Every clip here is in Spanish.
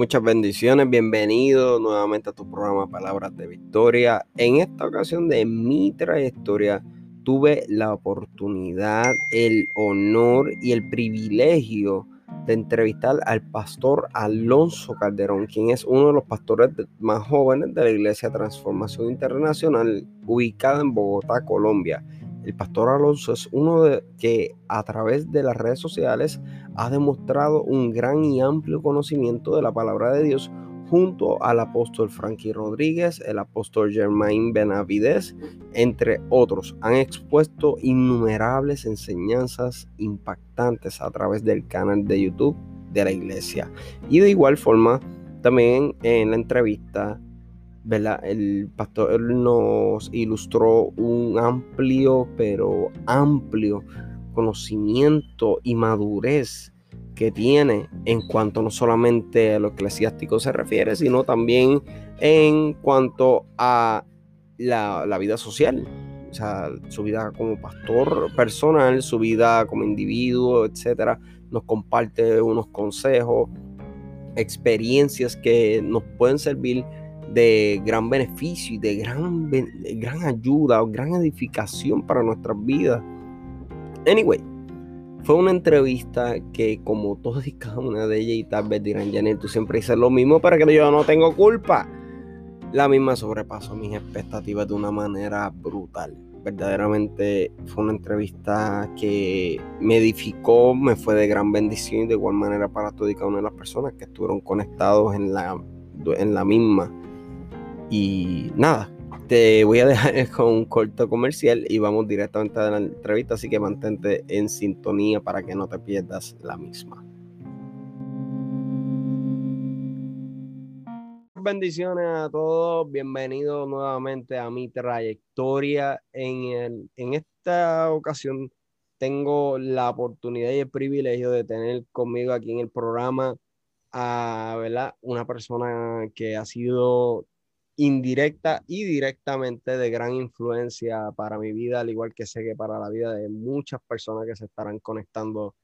Muchas bendiciones, bienvenido nuevamente a tu programa Palabras de Victoria. En esta ocasión de mi trayectoria tuve la oportunidad, el honor y el privilegio de entrevistar al pastor Alonso Calderón, quien es uno de los pastores más jóvenes de la Iglesia Transformación Internacional ubicada en Bogotá, Colombia. El pastor Alonso es uno de que a través de las redes sociales ha demostrado un gran y amplio conocimiento de la palabra de Dios junto al apóstol Frankie Rodríguez, el apóstol Germain Benavides, entre otros. Han expuesto innumerables enseñanzas impactantes a través del canal de YouTube de la iglesia. Y de igual forma, también en la entrevista el pastor nos ilustró un amplio, pero amplio conocimiento y madurez que tiene en cuanto no solamente a lo eclesiástico se refiere, sino también en cuanto a la, la vida social. O sea, su vida como pastor personal, su vida como individuo, etcétera, nos comparte unos consejos, experiencias que nos pueden servir de gran beneficio y de gran, gran ayuda o gran edificación para nuestras vidas. Anyway, fue una entrevista que como todas y cada una de ellas y tal vez dirán, Janet, tú siempre dices lo mismo, para que yo no tengo culpa. La misma sobrepasó mis expectativas de una manera brutal. Verdaderamente fue una entrevista que me edificó, me fue de gran bendición y de igual manera para todas y cada una de las personas que estuvieron conectados en la, en la misma. Y nada, te voy a dejar con un corto comercial y vamos directamente a la entrevista, así que mantente en sintonía para que no te pierdas la misma. Bendiciones a todos, bienvenidos nuevamente a mi trayectoria. En, en esta ocasión tengo la oportunidad y el privilegio de tener conmigo aquí en el programa a ¿verdad? una persona que ha sido indirecta y directamente de gran influencia para mi vida, al igual que sé que para la vida de muchas personas que se estarán conectando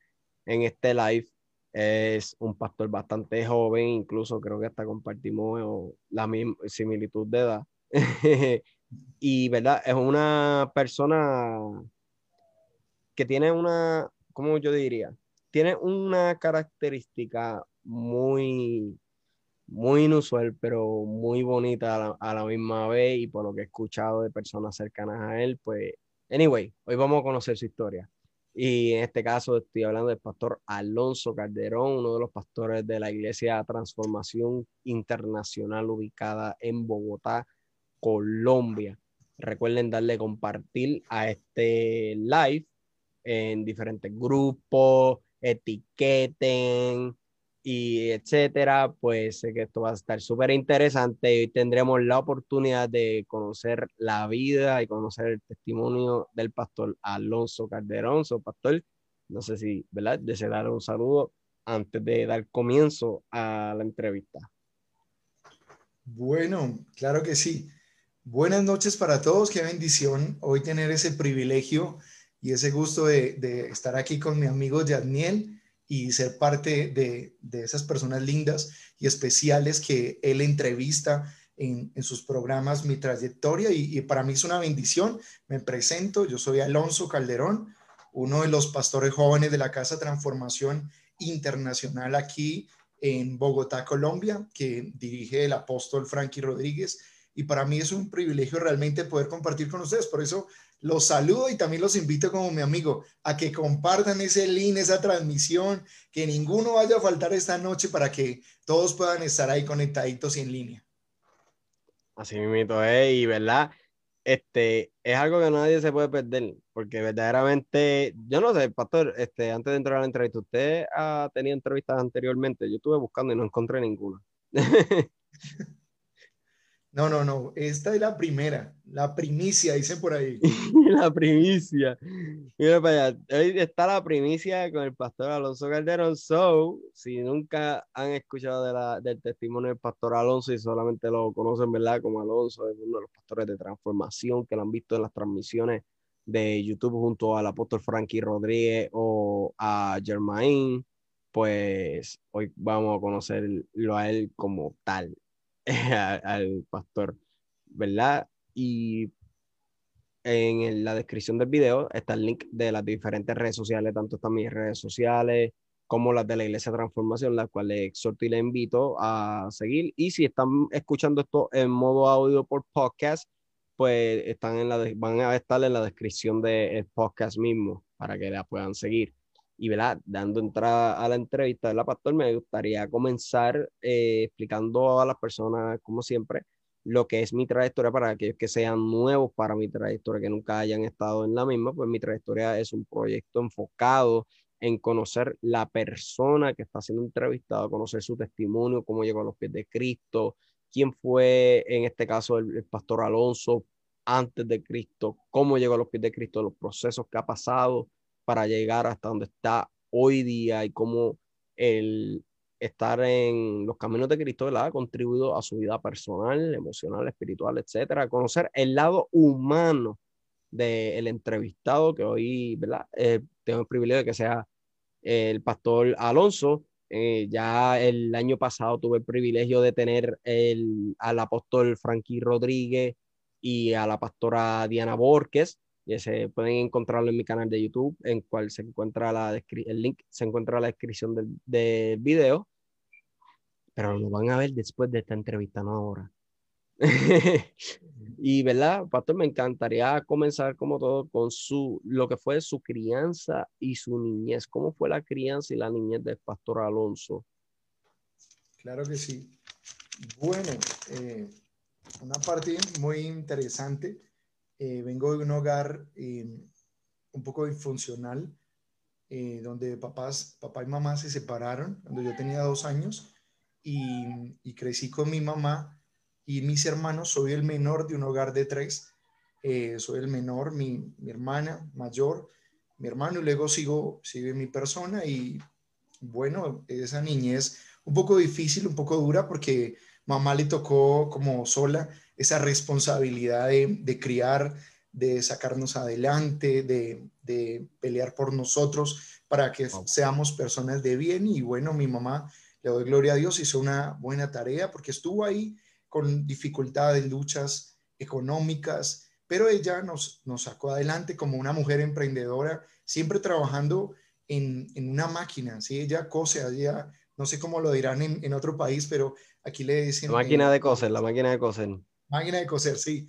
en este live. Es un pastor bastante joven, incluso creo que hasta compartimos la misma similitud de edad. y, ¿verdad? Es una persona que tiene una, ¿cómo yo diría? Tiene una característica muy muy inusual, pero muy bonita a la, misma vez y por lo que he escuchado de personas cercanas a él, pues, anyway, hoy vamos a conocer su historia. Y en este caso estoy hablando del pastor Alonso Calderón, uno de los pastores de la Iglesia Transformación Internacional ubicada en Bogotá, Colombia. Recuerden darle compartir a este live en diferentes grupos, etiqueten, y etcétera, pues sé que esto va a estar súper interesante y tendremos la oportunidad de conocer la vida y conocer el testimonio del pastor Alonso Calderón. So, pastor, no sé si, ¿verdad? Deseo dar un saludo antes de dar comienzo a la entrevista. Bueno, claro que sí. Buenas noches para todos, qué bendición hoy tener ese privilegio y ese gusto de, de estar aquí con mi amigo Yadniel y ser parte de, esas personas lindas y especiales que él entrevista en, sus programas, mi trayectoria, y, para mí es una bendición. Me presento, yo soy Alonso Calderón, uno de los pastores jóvenes de la Casa Transformación Internacional aquí en Bogotá, Colombia, que dirige el apóstol Frankie Rodríguez. Y para mí es un privilegio realmente poder compartir con ustedes. Por eso los saludo y también los invito como mi amigo a que compartan ese link, esa transmisión, que ninguno vaya a faltar esta noche para que todos puedan estar ahí conectaditos y en línea. Así mismo es, y verdad, este, es algo que nadie se puede perder, porque verdaderamente, yo no sé, pastor, este, antes de entrar a la entrevista, usted ha tenido entrevistas anteriormente, yo estuve buscando y no encontré ninguna. No, no, no. Esta es la primera, la primicia, dicen por ahí. la primicia. Mira para allá. Hoy está la primicia con el pastor Alonso Calderón. So, si nunca han escuchado de la, del testimonio del pastor Alonso y solamente lo conocen, ¿verdad? Como Alonso, es uno de los pastores de transformación que lo han visto en las transmisiones de YouTube junto al apóstol Frankie Rodríguez o a Germain pues hoy vamos a conocerlo a él como tal, al pastor, ¿verdad? Y en la descripción del video está el link de las diferentes redes sociales, tanto están mis redes sociales como las de la Iglesia Transformación, las cuales exhorto y le invito a seguir. Y si están escuchando esto en modo audio por podcast, pues están en la van a estar en la descripción del podcast mismo para que la puedan seguir. Y ¿verdad? dando entrada a la entrevista de la pastor, me gustaría comenzar eh, explicando a las personas, como siempre, lo que es mi trayectoria para aquellos que sean nuevos para mi trayectoria, que nunca hayan estado en la misma, pues mi trayectoria es un proyecto enfocado en conocer la persona que está siendo entrevistada, conocer su testimonio, cómo llegó a los pies de Cristo, quién fue en este caso el, pastor Alonso antes de Cristo, cómo llegó a los pies de Cristo, los procesos que ha pasado para llegar hasta donde está hoy día y cómo el estar en los caminos de Cristo ha contribuido a su vida personal, emocional, espiritual, etcétera, conocer el lado humano del entrevistado que hoy, ¿verdad? Eh, tengo el privilegio de que sea el pastor Alonso. Eh, ya el año pasado tuve el privilegio de tener al apóstol Frankie Rodríguez y a la pastora Diana Borges. Y se pueden encontrarlo en mi canal de YouTube, en cual se encuentra la el link, se encuentra la descripción del, del video. Pero lo van a ver después de esta entrevista, no ahora. y, ¿verdad? Pastor, me encantaría comenzar como todo con su, lo que fue su crianza y su niñez. ¿Cómo fue la crianza y la niñez del Pastor Alonso? Claro que sí. Bueno, eh, una parte muy interesante. Eh, vengo de un hogar eh, un poco disfuncional, donde papás, papá y mamá se separaron cuando yo tenía dos años y, crecí con mi mamá y mis hermanos, soy el menor de un hogar de tres, eh, soy el menor, mi, hermana mayor, mi hermano, y luego sigo, sigue mi persona y bueno, esa niñez un poco difícil, un poco dura porque mamá le tocó como sola esa responsabilidad de, criar, de sacarnos adelante, de, de, pelear por nosotros para que seamos personas de bien y bueno, mi mamá, le doy gloria a Dios, hizo una buena tarea porque estuvo ahí con dificultades, luchas económicas, pero ella nos, nos sacó adelante como una mujer emprendedora, siempre trabajando en, en una máquina, ¿sí? Ella cose, allá, no sé cómo lo dirán en, en otro país, pero aquí le dicen... La máquina de coser, la máquina de coser. Máquina de coser, sí.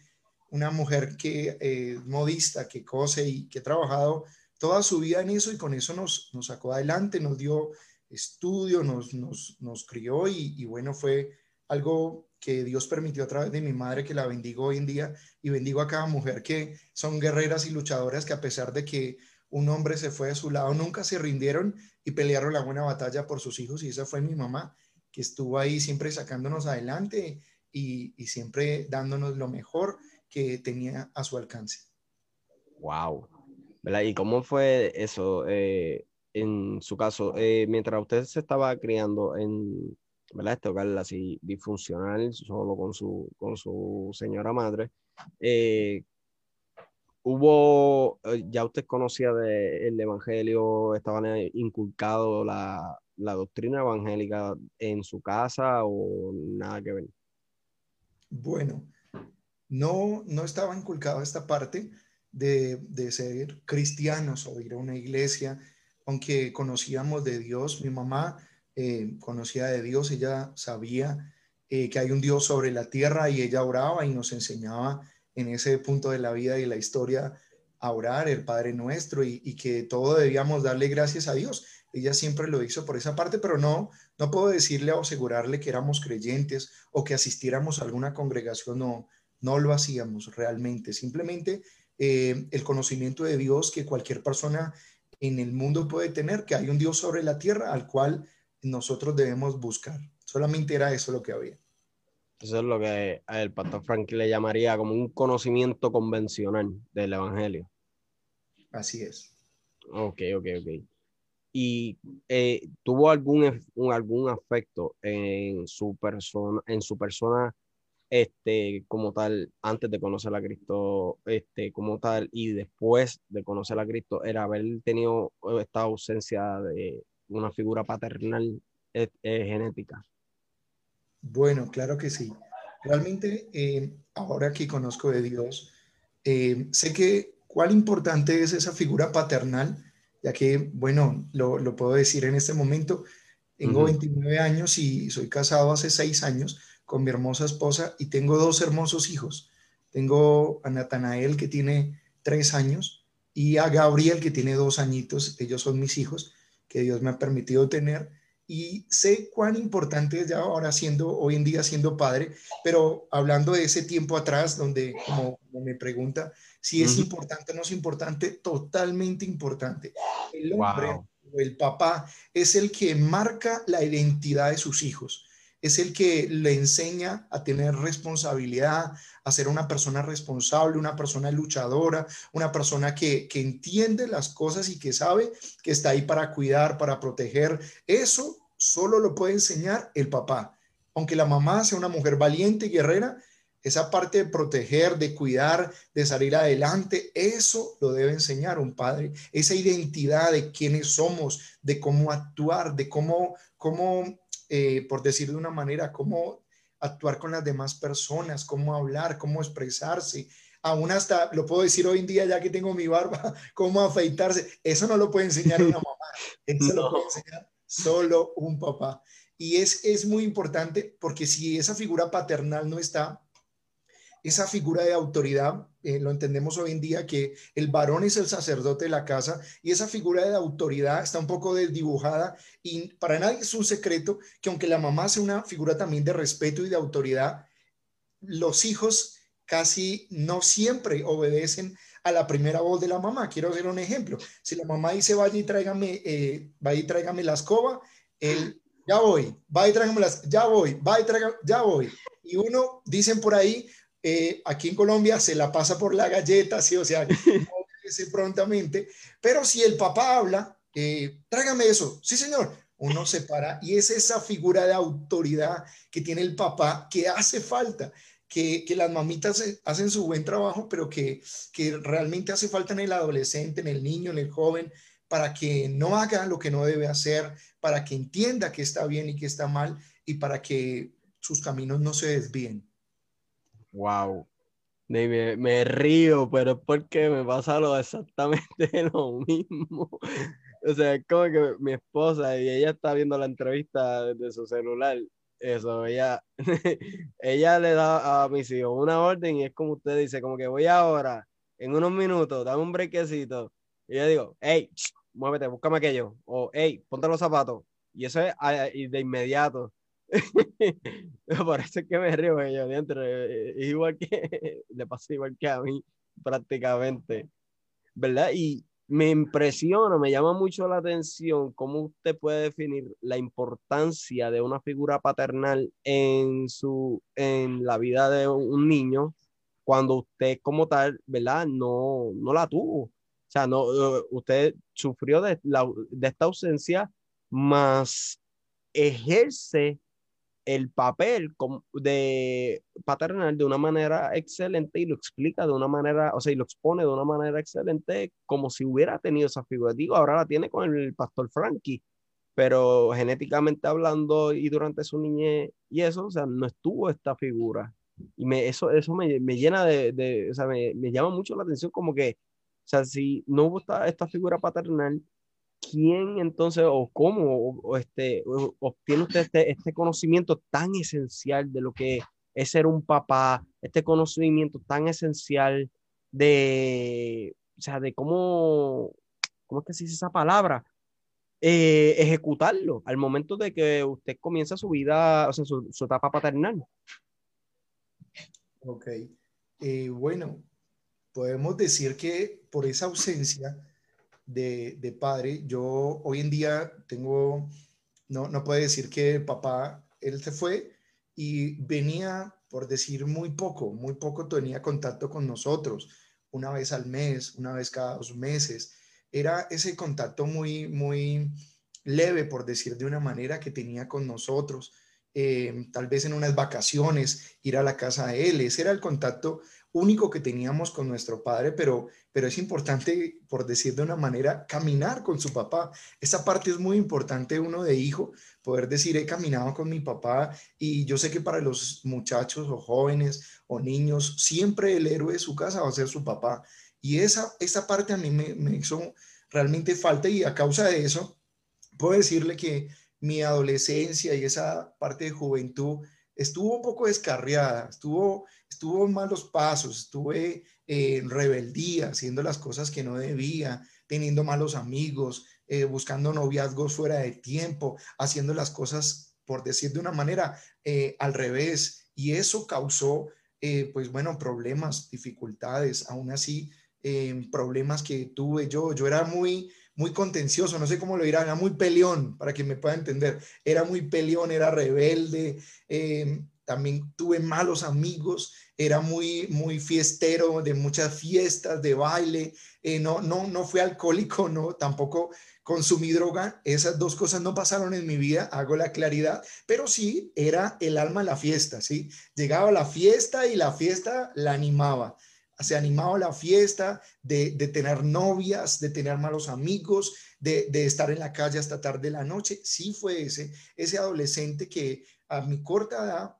Una mujer que eh, modista, que cose y que ha trabajado toda su vida en eso y con eso nos, nos sacó adelante, nos dio estudio, nos, nos, nos crió y, y bueno, fue algo que Dios permitió a través de mi madre, que la bendigo hoy en día, y bendigo a cada mujer que son guerreras y luchadoras que a pesar de que un hombre se fue de su lado, nunca se rindieron y pelearon la buena batalla por sus hijos. Y esa fue mi mamá, que estuvo ahí siempre sacándonos adelante y, siempre dándonos lo mejor que tenía a su alcance. Wow. ¿Y cómo fue eso eh, en su caso? Eh, mientras usted se estaba criando en, ¿verdad? Este hogar así disfuncional, solo con su, con su señora madre. Eh, hubo, eh, ya usted conocía del Evangelio, estaban inculcado la, doctrina evangélica en su casa o nada que ver? Bueno, no, no estaba inculcado esta parte de, de ser cristianos o ir a una iglesia, aunque conocíamos de Dios. Mi mamá eh, conocía de Dios, ella sabía eh, que hay un Dios sobre la tierra y ella oraba y nos enseñaba en ese punto de la vida y la historia a orar el Padre Nuestro y, que todo debíamos darle gracias a Dios. Ella siempre lo hizo por esa parte, pero no, no puedo decirle o asegurarle que éramos creyentes o que asistiéramos a alguna congregación, no, no lo hacíamos realmente. Simplemente eh, el conocimiento de Dios que cualquier persona en el mundo puede tener, que hay un Dios sobre la tierra al cual nosotros debemos buscar. Solamente era eso lo que había. Eso es lo que el pastor Frank le llamaría como un conocimiento convencional del Evangelio. Así es. Ok, ok, ok. ¿Y eh, tuvo algún, algún afecto en su persona, en su persona este, como tal, antes de conocer a Cristo, este, como tal, y después de conocer a Cristo, era haber tenido esta ausencia de, una figura paternal es, genética? Bueno, claro que sí. Realmente, eh, ahora que conozco de Dios, eh, sé que cuál importante es esa figura paternal, ya que, bueno, lo, puedo decir en este momento, tengo 29 años y soy casado hace seis años con mi hermosa esposa y tengo dos hermosos hijos. Tengo a Natanael que tiene tres años y a Gabriel que tiene dos añitos. Ellos son mis hijos que Dios me ha permitido tener y sé cuán importante es ya ahora siendo, hoy en día siendo padre, pero hablando de ese tiempo atrás, donde como, me pregunta si es importante o no es importante, totalmente importante. El hombre o el papá es el que marca la identidad de sus hijos es el que le enseña a tener responsabilidad, a ser una persona responsable, una persona luchadora, una persona que, entiende las cosas y que sabe que está ahí para cuidar, para proteger. Eso solo lo puede enseñar el papá. Aunque la mamá sea una mujer valiente y guerrera, esa parte de proteger, de cuidar, de salir adelante, eso lo debe enseñar un padre. Esa identidad de quiénes somos, de cómo actuar, de cómo, cómo eh, por decir de una manera, cómo actuar con las demás personas, cómo hablar, cómo expresarse. Aún hasta, lo puedo decir hoy en día, ya que tengo mi barba, cómo afeitarse. Eso no lo puede enseñar una mamá, eso lo puede enseñar solo un papá. Y es, es muy importante porque si esa figura paternal no está, esa figura de autoridad, eh, lo entendemos hoy en día que el varón es el sacerdote de la casa y esa figura de autoridad está un poco desdibujada y para nadie es un secreto que aunque la mamá sea una figura también de respeto y de autoridad, los hijos casi no siempre obedecen a la primera voz de la mamá. Quiero hacer un ejemplo. Si la mamá dice, vaya y tráigame, eh, vaya y tráigame la escoba, él, ya voy, vaya y tráigame las, ya voy, vaya y tráigame, ya voy. Y uno, dicen por ahí, eh, aquí en Colombia se la pasa por la galleta, ¿sí? o sea, no prontamente, pero si el papá habla, eh, tráigame eso, sí señor, uno se para y es esa figura de autoridad que tiene el papá que hace falta. Que, que las mamitas hacen su buen trabajo, pero que, que realmente hace falta en el adolescente, en el niño, en el joven, para que no haga lo que no debe hacer, para que entienda que está bien y que está mal y para que sus caminos no se desvíen. Wow. Me, me, río, pero es porque me pasa lo exactamente lo mismo. O sea, es como que mi esposa y ella está viendo la entrevista desde su celular. Eso, ella, ella le da a mis hijos una orden y es como usted dice, como que voy ahora, en unos minutos, dame un brequecito. Y yo digo, hey, muévete, búscame aquello. O, hey, ponte los zapatos. Y eso es de inmediato. Por eso es que me río, yo dentro, eh, igual que le pasa igual que a mí prácticamente, ¿verdad? Y me impresiona, me llama mucho la atención cómo usted puede definir la importancia de una figura paternal en su en la vida de un niño cuando usted como tal, ¿verdad? No no la tuvo. O sea, no eh, usted sufrió de, la, de esta ausencia más ejerce el papel de paternal de una manera excelente y lo explica de una manera, o sea, y lo expone de una manera excelente como si hubiera tenido esa figura. Digo, ahora la tiene con el pastor Frankie, pero genéticamente hablando y durante su niñez y eso, o sea, no estuvo esta figura. Y me, eso, eso me, me llena de, de, o sea, me, me, llama mucho la atención como que, o sea, si no hubo esta, esta figura paternal, quién entonces o cómo o, este, obtiene usted este, este, conocimiento tan esencial de lo que es ser un papá, este conocimiento tan esencial de, o sea, de cómo, ¿cómo es que se dice esa palabra? Eh, ejecutarlo al momento de que usted comienza su vida, o sea, su, etapa paternal. Ok. Eh, bueno, podemos decir que por esa ausencia, de, padre. Yo hoy en día tengo, no, no puede decir que papá, él se fue y venía, por decir muy poco, muy poco tenía contacto con nosotros, una vez al mes, una vez cada dos meses. Era ese contacto muy, muy leve, por decir de una manera, que tenía con nosotros. Eh, tal vez en unas vacaciones, ir a la casa de él. Ese era el contacto único que teníamos con nuestro padre, pero, pero es importante, por decir de una manera, caminar con su papá. Esa parte es muy importante uno de hijo, poder decir, he caminado con mi papá y yo sé que para los muchachos o jóvenes o niños, siempre el héroe de su casa va a ser su papá. Y esa, esa parte a mí me, me hizo realmente falta y a causa de eso, puedo decirle que mi adolescencia y esa parte de juventud estuvo un poco descarriada, estuvo, estuvo en malos pasos, estuve en rebeldía, haciendo las cosas que no debía, teniendo malos amigos, eh, buscando noviazgos fuera de tiempo, haciendo las cosas, por decir de una manera, eh, al revés. Y eso causó, eh, pues bueno, problemas, dificultades, aún así, problemas que tuve yo. Yo era muy, muy contencioso, no sé cómo lo dirán, era muy peleón, para que me pueda entender. Era muy peleón, era rebelde, em, también tuve malos amigos, era muy, muy fiestero, de muchas fiestas, de baile, eh, no, no, no fui alcohólico, no, tampoco consumí droga, esas dos cosas no pasaron en mi vida, hago la claridad, pero sí era el alma de la fiesta, ¿sí? Llegaba la fiesta y la fiesta la animaba se animaba a la fiesta, de, tener novias, de tener malos amigos, de, estar en la calle hasta tarde de la noche. Sí fue ese, ese adolescente que a mi corta edad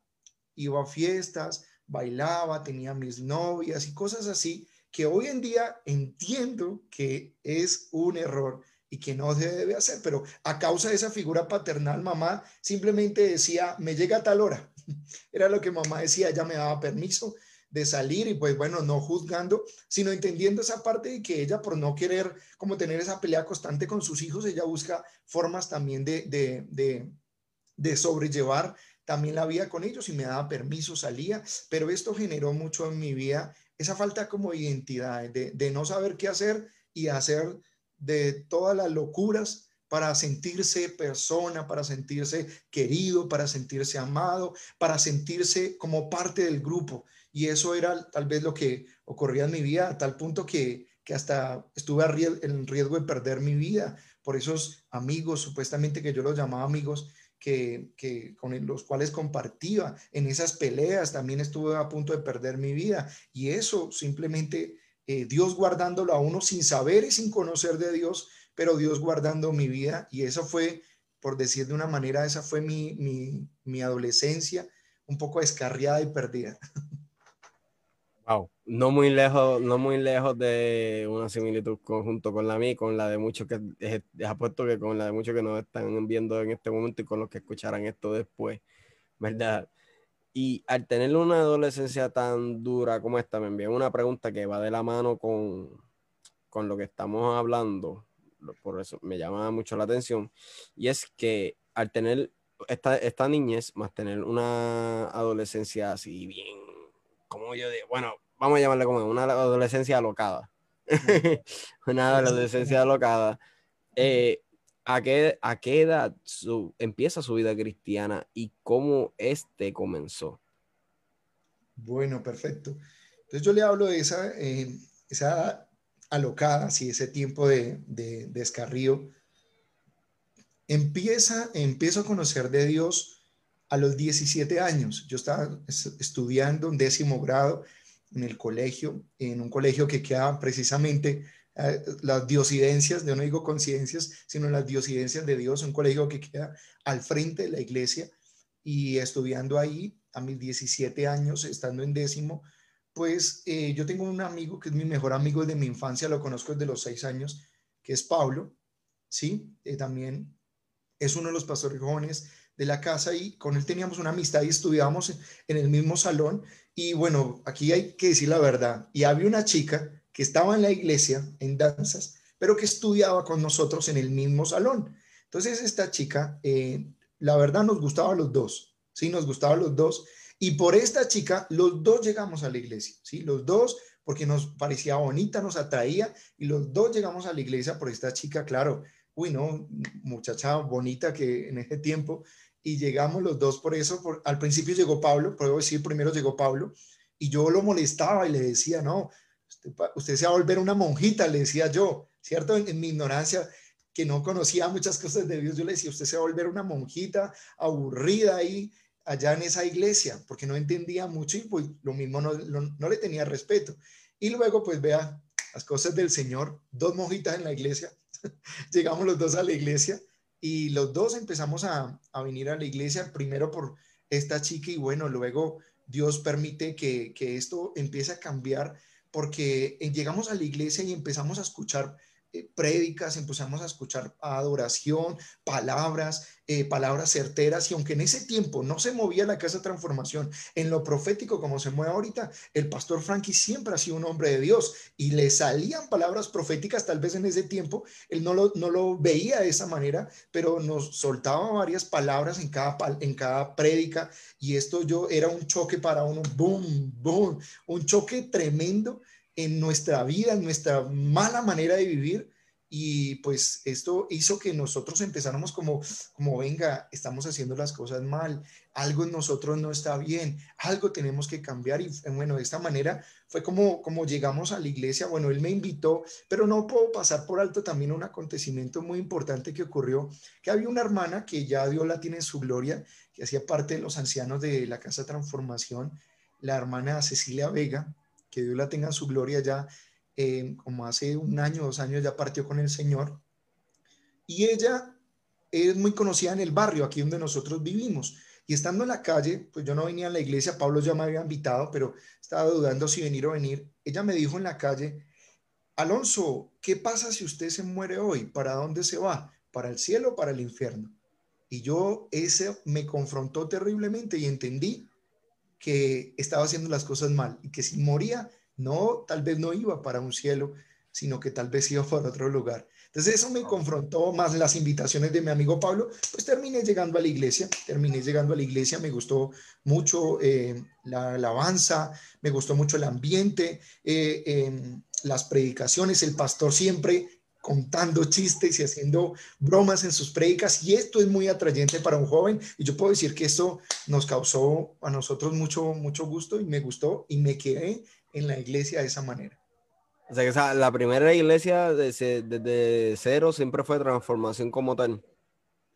iba a fiestas, bailaba, tenía mis novias y cosas así, que hoy en día entiendo que es un error y que no se debe hacer, pero a causa de esa figura paternal, mamá simplemente decía, me llega a tal hora. Era lo que mamá decía, ella me daba permiso, de salir y pues bueno, no juzgando, sino entendiendo esa parte de que ella por no querer como tener esa pelea constante con sus hijos, ella busca formas también de, de, de, sobrellevar también la vida con ellos y me daba permiso, salía, pero esto generó mucho en mi vida esa falta como identidad, de, de no saber qué hacer y hacer de todas las locuras para sentirse persona, para sentirse querido, para sentirse amado, para sentirse como parte del grupo. Y eso era tal vez lo que ocurría en mi vida, a tal punto que, hasta estuve en riesgo de perder mi vida por esos amigos, supuestamente que yo los llamaba amigos, que, con los cuales compartía en esas peleas, también estuve a punto de perder mi vida. Y eso simplemente eh, Dios guardándolo a uno sin saber y sin conocer de Dios, pero Dios guardando mi vida. Y eso fue, por decir de una manera, esa fue mi, mi, mi adolescencia, un poco descarriada y perdida. Wow, no muy lejos, no muy lejos de una similitud junto con la mía, con la de muchos que es, apuesto que con la de muchos que nos están viendo en este momento y con los que escucharán esto después, ¿verdad? Y al tener una adolescencia tan dura como esta, me envían una pregunta que va de la mano con, con lo que estamos hablando, por eso me llama mucho la atención, y es que al tener esta, esta niñez, más tener una adolescencia así bien como yo digo, bueno, vamos a llamarle como una adolescencia alocada. una adolescencia alocada. Eh, ¿a, qué, ¿A qué edad su, empieza su vida cristiana y cómo este comenzó? Bueno, perfecto. Entonces yo le hablo de esa, eh, esa alocada, sí, ese tiempo de, de, descarrío. Empieza, empiezo a conocer de Dios a los 17 años. Yo estaba estudiando un décimo grado en el colegio, en un colegio que queda precisamente eh, las diosidencias, yo no digo coincidencias, sino las diosidencias de Dios, un colegio que queda al frente de la iglesia y estudiando ahí a mis 17 años, estando en décimo, pues eh, yo tengo un amigo que es mi mejor amigo de mi infancia, lo conozco desde los seis años, que es Pablo, ¿sí? Eh, también es uno de los pastores jóvenes de la casa y con él teníamos una amistad y estudiábamos en el mismo salón. Y bueno, aquí hay que decir la verdad. Y había una chica que estaba en la iglesia en danzas, pero que estudiaba con nosotros en el mismo salón. Entonces esta chica, eh, la verdad nos gustaba los dos, sí, nos gustaba los dos. Y por esta chica, los dos llegamos a la iglesia, sí, los dos, porque nos parecía bonita, nos atraía, y los dos llegamos a la iglesia por esta chica, claro, uy, no, muchacha bonita que en ese tiempo y llegamos los dos por eso. Por, al principio llegó Pablo, puedo decir, primero llegó Pablo, y yo lo molestaba y le decía, no, usted, se va a volver una monjita, le decía yo, ¿cierto? En, mi ignorancia, que no conocía muchas cosas de Dios, yo le decía, usted se va a volver una monjita aburrida ahí, allá en esa iglesia, porque no entendía mucho y pues lo mismo no, no le tenía respeto. Y luego pues vea las cosas del Señor, dos mojitas en la iglesia, llegamos los dos a la iglesia y los dos empezamos a, a, venir a la iglesia, primero por esta chica y bueno, luego Dios permite que, que esto empiece a cambiar porque llegamos a la iglesia y empezamos a escuchar eh, prédicas, empezamos a escuchar adoración, palabras, eh, palabras certeras, y aunque en ese tiempo no se movía la casa de transformación en lo profético como se mueve ahorita, el pastor Frankie siempre ha sido un hombre de Dios y le salían palabras proféticas, tal vez en ese tiempo, él no lo, no lo veía de esa manera, pero nos soltaba varias palabras en cada, en cada prédica, y esto yo era un choque para uno, boom, boom, un choque tremendo en nuestra vida, en nuestra mala manera de vivir. Y pues esto hizo que nosotros empezáramos como, como, venga, estamos haciendo las cosas mal, algo en nosotros no está bien, algo tenemos que cambiar. Y bueno, de esta manera fue como, como llegamos a la iglesia. Bueno, él me invitó, pero no puedo pasar por alto también un acontecimiento muy importante que ocurrió, que había una hermana que ya Dios la tiene en su gloria, que hacía parte de los ancianos de la Casa Transformación, la hermana Cecilia Vega que Dios la tenga en su gloria ya, eh, como hace un año, dos años ya partió con el Señor. Y ella es muy conocida en el barrio, aquí donde nosotros vivimos. Y estando en la calle, pues yo no venía a la iglesia, Pablo ya me había invitado, pero estaba dudando si venir o venir. Ella me dijo en la calle, Alonso, ¿qué pasa si usted se muere hoy? ¿Para dónde se va? ¿Para el cielo o para el infierno? Y yo, ese me confrontó terriblemente y entendí que estaba haciendo las cosas mal y que si moría, no, tal vez no iba para un cielo, sino que tal vez iba para otro lugar. Entonces eso me confrontó más las invitaciones de mi amigo Pablo, pues terminé llegando a la iglesia, terminé llegando a la iglesia, me gustó mucho eh, la alabanza, me gustó mucho el ambiente, eh, em, las predicaciones, el pastor siempre contando chistes y haciendo bromas en sus predicas y esto es muy atrayente para un joven y yo puedo decir que esto nos causó a nosotros mucho mucho gusto y me gustó y me quedé en la iglesia de esa manera. O sea que la primera iglesia desde, desde cero siempre fue transformación como tal.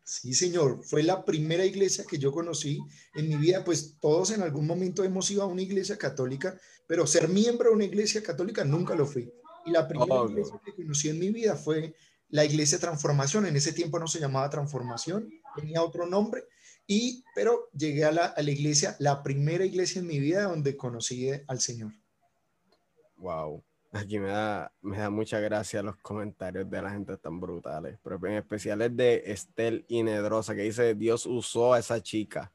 Sí, señor, fue la primera iglesia que yo conocí en mi vida, pues todos en algún momento hemos ido a una iglesia católica, pero ser miembro de una iglesia católica nunca lo fui. Y la primera iglesia que conocí en mi vida fue la iglesia Transformación. En ese tiempo no se llamaba Transformación, tenía otro nombre. Y, pero llegué a la, a la iglesia, la primera iglesia en mi vida donde conocí al Señor. Wow. Aquí me da, me da mucha gracia los comentarios de la gente tan brutales, pero en especial el de Estel Inedrosa que dice Dios usó a esa chica.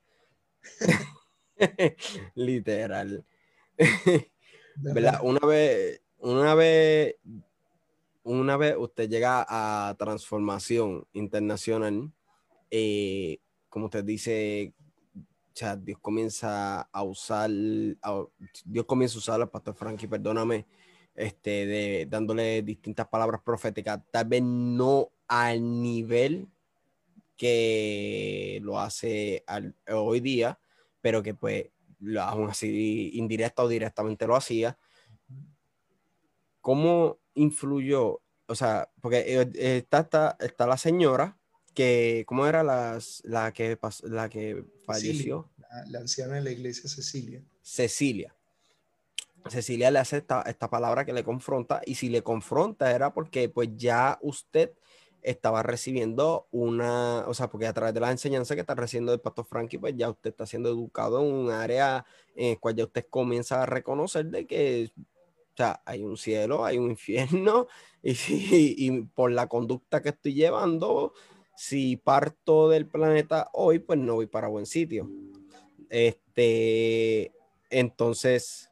Literal. ¿Verdad? Una vez, una vez, una vez usted llega a transformación internacional, eh, como usted dice, Dios comienza a usar, Dios comienza a usar al pastor Frankie, perdóname, este, de, dándole distintas palabras proféticas, tal vez no al nivel que lo hace hoy día, pero que pues aún así indirecta o directamente lo hacía. ¿Cómo influyó? O sea, porque eh, está, está, está la señora que, ¿cómo era la, la, que, la que falleció? la, anciana de la iglesia, Cecilia. Cecilia. Cecilia le hace esta, esta, palabra que le confronta y si le confronta era porque pues ya usted estaba recibiendo una, o sea, porque a través de la enseñanza que está recibiendo el pastor Frankie, pues ya usted está siendo educado en un área en el cual ya usted comienza a reconocer de que o sea, hay un cielo, hay un infierno, y, y, por la conducta que estoy llevando, si parto del planeta hoy, pues no voy para buen sitio. Este, entonces,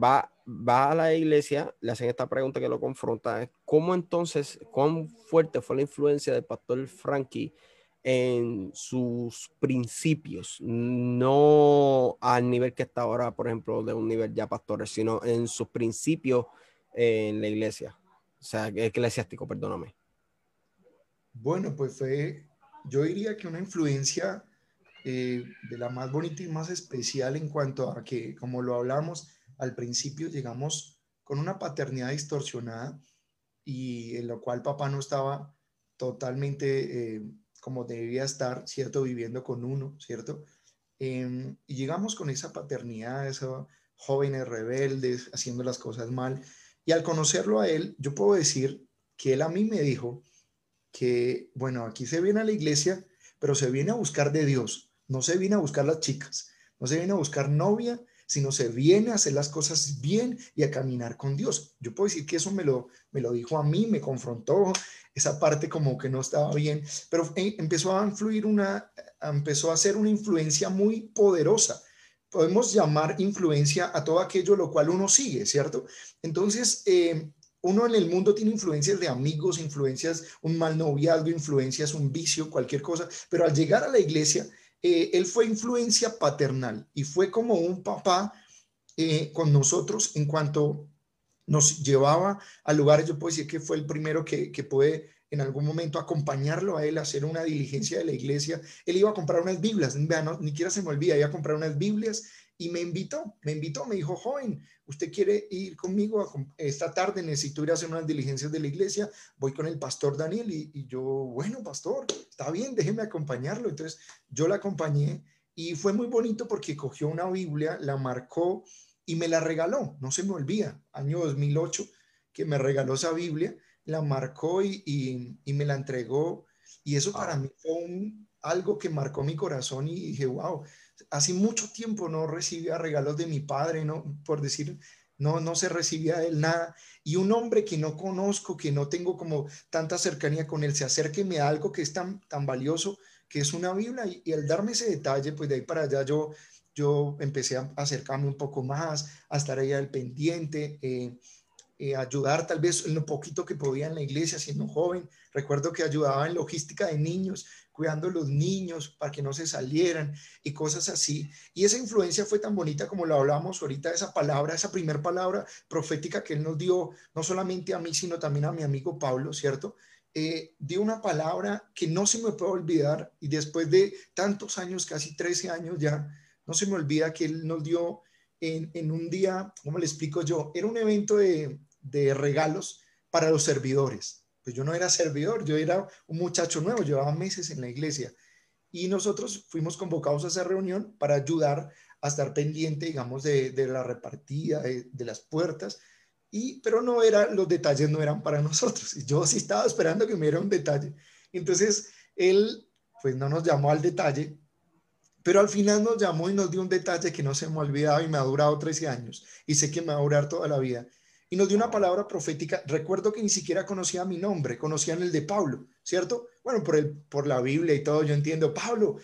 va, va a la iglesia, le hacen esta pregunta que lo confronta, ¿cómo entonces, cuán fuerte fue la influencia del pastor Frankie en sus principios, no al nivel que está ahora, por ejemplo, de un nivel ya pastores, sino en sus principios en la iglesia, o sea, eclesiástico, perdóname. Bueno, pues fue, yo diría que una influencia eh, de la más bonita y más especial en cuanto a que, como lo hablamos al principio, llegamos con una paternidad distorsionada y en lo cual papá no estaba totalmente... Eh, como debía estar, ¿cierto? Viviendo con uno, ¿cierto? Em, y llegamos con esa paternidad, esos jóvenes rebeldes, haciendo las cosas mal. Y al conocerlo a él, yo puedo decir que él a mí me dijo que, bueno, aquí se viene a la iglesia, pero se viene a buscar de Dios, no se viene a buscar las chicas, no se viene a buscar novia, sino se viene a hacer las cosas bien y a caminar con Dios. Yo puedo decir que eso me lo, me lo dijo a mí, me confrontó esa parte como que no estaba bien, pero eh, empezó a influir una, empezó a ser una influencia muy poderosa. Podemos llamar influencia a todo aquello lo cual uno sigue, ¿cierto? Entonces, eh, uno en el mundo tiene influencias de amigos, influencias, un mal noviazgo, influencias, un vicio, cualquier cosa, pero al llegar a la iglesia, eh, él fue influencia paternal y fue como un papá eh, con nosotros en cuanto nos llevaba a lugares, yo puedo decir que fue el primero que, que puede en algún momento acompañarlo a él a hacer una diligencia de la iglesia. Él iba a comprar unas Biblias, no, ni siquiera se me olvida, iba a comprar unas Biblias y me invitó, me invitó, me dijo, joven, ¿usted quiere ir conmigo? esta tarde necesito ir a hacer unas diligencias de la iglesia, voy con el pastor Daniel y, yo, bueno, pastor, está bien, déjeme acompañarlo. Entonces yo la acompañé y fue muy bonito porque cogió una Biblia, la marcó y me la regaló, no se me olvida, año 2008, que me regaló esa Biblia, la marcó y, me la entregó. Y eso para mí fue un, algo que marcó mi corazón y dije, wow, hace mucho tiempo no recibía regalos de mi padre, no, por decir, no, no se recibía de él nada. Y un hombre que no conozco, que no tengo como tanta cercanía con él, se acerca y me da algo que es tan, tan valioso, que es una Biblia. Y, al darme ese detalle, pues de ahí para allá yo, yo empecé a acercarme un poco más, a estar ahí al pendiente. Eh, eh, ayudar tal vez en lo poquito que podía en la iglesia siendo joven. Recuerdo que ayudaba en logística de niños, cuidando a los niños para que no se salieran y cosas así. Y esa influencia fue tan bonita como lo hablábamos ahorita, esa palabra, esa primera palabra profética que él nos dio, no solamente a mí, sino también a mi amigo Pablo, ¿cierto? Eh, dio una palabra que no se me puede olvidar y después de tantos años, casi 13 años ya, no se me olvida que él nos dio en, en un día, ¿cómo le explico yo? Era un evento de, de regalos para los servidores. Pues yo no era servidor, yo era un muchacho nuevo, llevaba meses en la iglesia. Y nosotros fuimos convocados a esa reunión para ayudar a estar pendiente, digamos, de, la repartida, de, las puertas. Y, pero no era, los detalles no eran para nosotros. Yo sí estaba esperando que me diera un detalle. Entonces, él, pues no nos llamó al detalle, pero al final nos llamó y nos dio un detalle que no se me ha olvidado y me ha durado 13 años. Y sé que me va a durar toda la vida y nos dio una palabra profética. Recuerdo que ni siquiera conocía mi nombre, conocían el de Pablo, ¿cierto? Bueno, por, el, por la Biblia y todo, yo entiendo, Pablo,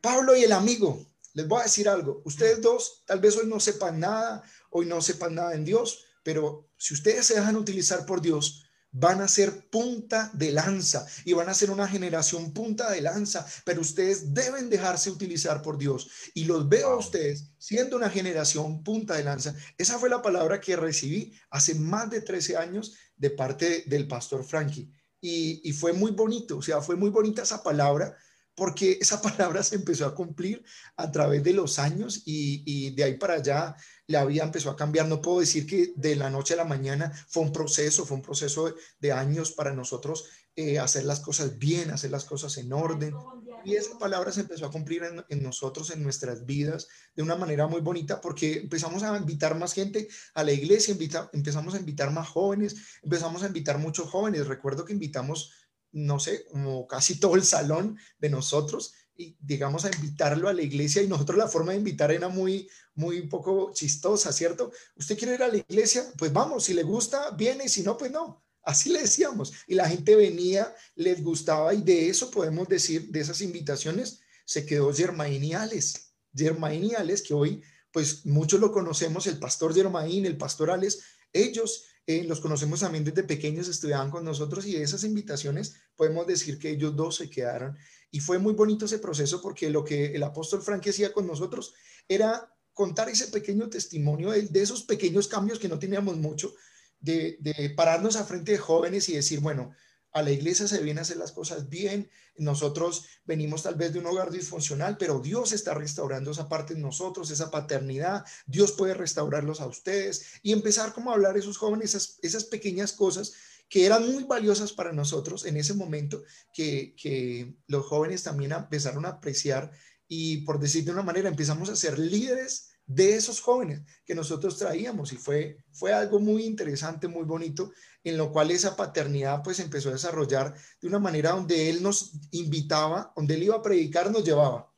Pablo y el amigo, les voy a decir algo, ustedes dos tal vez hoy no sepan nada, hoy no sepan nada en Dios, pero si ustedes se dejan utilizar por Dios, van a ser punta de lanza y van a ser una generación punta de lanza, pero ustedes deben dejarse utilizar por Dios. Y los veo a ustedes siendo una generación punta de lanza. Esa fue la palabra que recibí hace más de 13 años de parte del pastor Frankie. Y, y fue muy bonito, o sea, fue muy bonita esa palabra porque esa palabra se empezó a cumplir a través de los años y, de ahí para allá la vida empezó a cambiar. No puedo decir que de la noche a la mañana fue un proceso, fue un proceso de, años para nosotros eh, hacer las cosas bien, hacer las cosas en orden. Y esa palabra se empezó a cumplir en, nosotros, en nuestras vidas, de una manera muy bonita, porque empezamos a invitar más gente a la iglesia, empezamos a invitar más jóvenes, empezamos a invitar muchos jóvenes. Recuerdo que invitamos no sé, como casi todo el salón de nosotros y digamos a invitarlo a la iglesia y nosotros la forma de invitar era muy, muy poco chistosa, ¿cierto? ¿Usted quiere ir a la iglesia? Pues vamos, si le gusta, viene, si no, pues no. Así le decíamos. Y la gente venía, les gustaba y de eso podemos decir, de esas invitaciones, se quedó Germainiales. Germainiales, que hoy, pues muchos lo conocemos, el pastor Germain, el pastor Ales, ellos eh, los conocemos también desde pequeños, estudiaban con nosotros y de esas invitaciones podemos decir que ellos dos se quedaron. Y fue muy bonito ese proceso porque lo que el apóstol Frank hacía con nosotros era contar ese pequeño testimonio de, esos pequeños cambios que no teníamos mucho, de, de pararnos a frente de jóvenes y decir, bueno, a la iglesia se viene a hacer las cosas bien, nosotros venimos tal vez de un hogar disfuncional, pero Dios está restaurando esa parte en nosotros, esa paternidad, Dios puede restaurarlos a ustedes y empezar como a hablar a esos jóvenes esas, esas pequeñas cosas que eran muy valiosas para nosotros en ese momento, que, que los jóvenes también empezaron a apreciar y por decir de una manera empezamos a ser líderes de esos jóvenes que nosotros traíamos y fue, fue algo muy interesante, muy bonito, en lo cual esa paternidad pues empezó a desarrollar de una manera donde él nos invitaba, donde él iba a predicar, nos llevaba.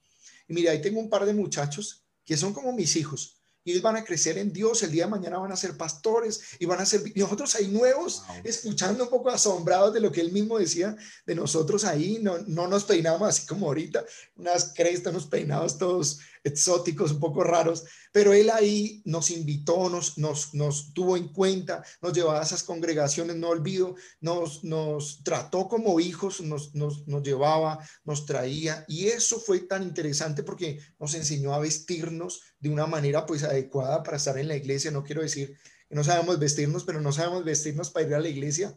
Y mira, ahí tengo un par de muchachos que son como mis hijos, y ellos van a crecer en Dios, el día de mañana van a ser pastores y van a ser, nosotros ahí nuevos, escuchando un poco asombrados de lo que él mismo decía de nosotros ahí, no, no nos peinamos así como ahorita, unas crestas, unos peinados todos exóticos, un poco raros, pero él ahí nos invitó, nos, nos, nos tuvo en cuenta, nos llevaba a esas congregaciones, no olvido, nos, nos trató como hijos, nos, nos, nos llevaba, nos traía, y eso fue tan interesante porque nos enseñó a vestirnos de una manera pues adecuada para estar en la iglesia, no quiero decir que no sabemos vestirnos, pero no sabemos vestirnos para ir a la iglesia,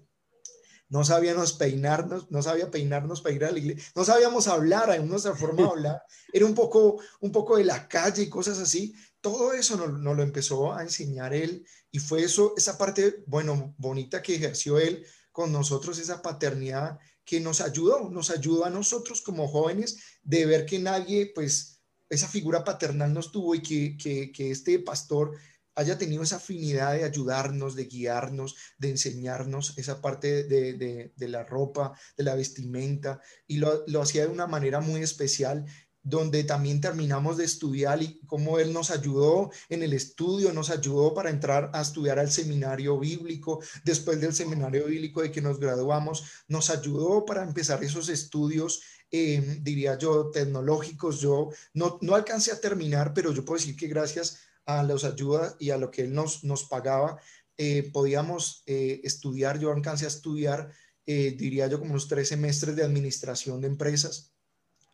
no sabíamos peinarnos, no sabía peinarnos para ir a la iglesia, no sabíamos hablar, en nuestra forma de hablar, era un poco, un poco de la calle y cosas así. Todo eso nos, nos, lo empezó a enseñar él y fue eso, esa parte, bueno, bonita que ejerció él con nosotros, esa paternidad que nos ayudó, nos ayudó a nosotros como jóvenes de ver que nadie, pues, esa figura paternal nos tuvo y que, que, que este pastor haya tenido esa afinidad de ayudarnos, de guiarnos, de enseñarnos esa parte de, la ropa, de la vestimenta, y lo, lo, hacía de una manera muy especial donde también terminamos de estudiar y cómo Él nos ayudó en el estudio, nos ayudó para entrar a estudiar al seminario bíblico, después del seminario bíblico de que nos graduamos, nos ayudó para empezar esos estudios, eh, diría yo, tecnológicos. Yo no, no alcancé a terminar, pero yo puedo decir que gracias a las ayudas y a lo que él nos, nos pagaba, eh, podíamos eh, estudiar, yo alcancé a estudiar, eh, diría yo, como unos tres semestres de administración de empresas.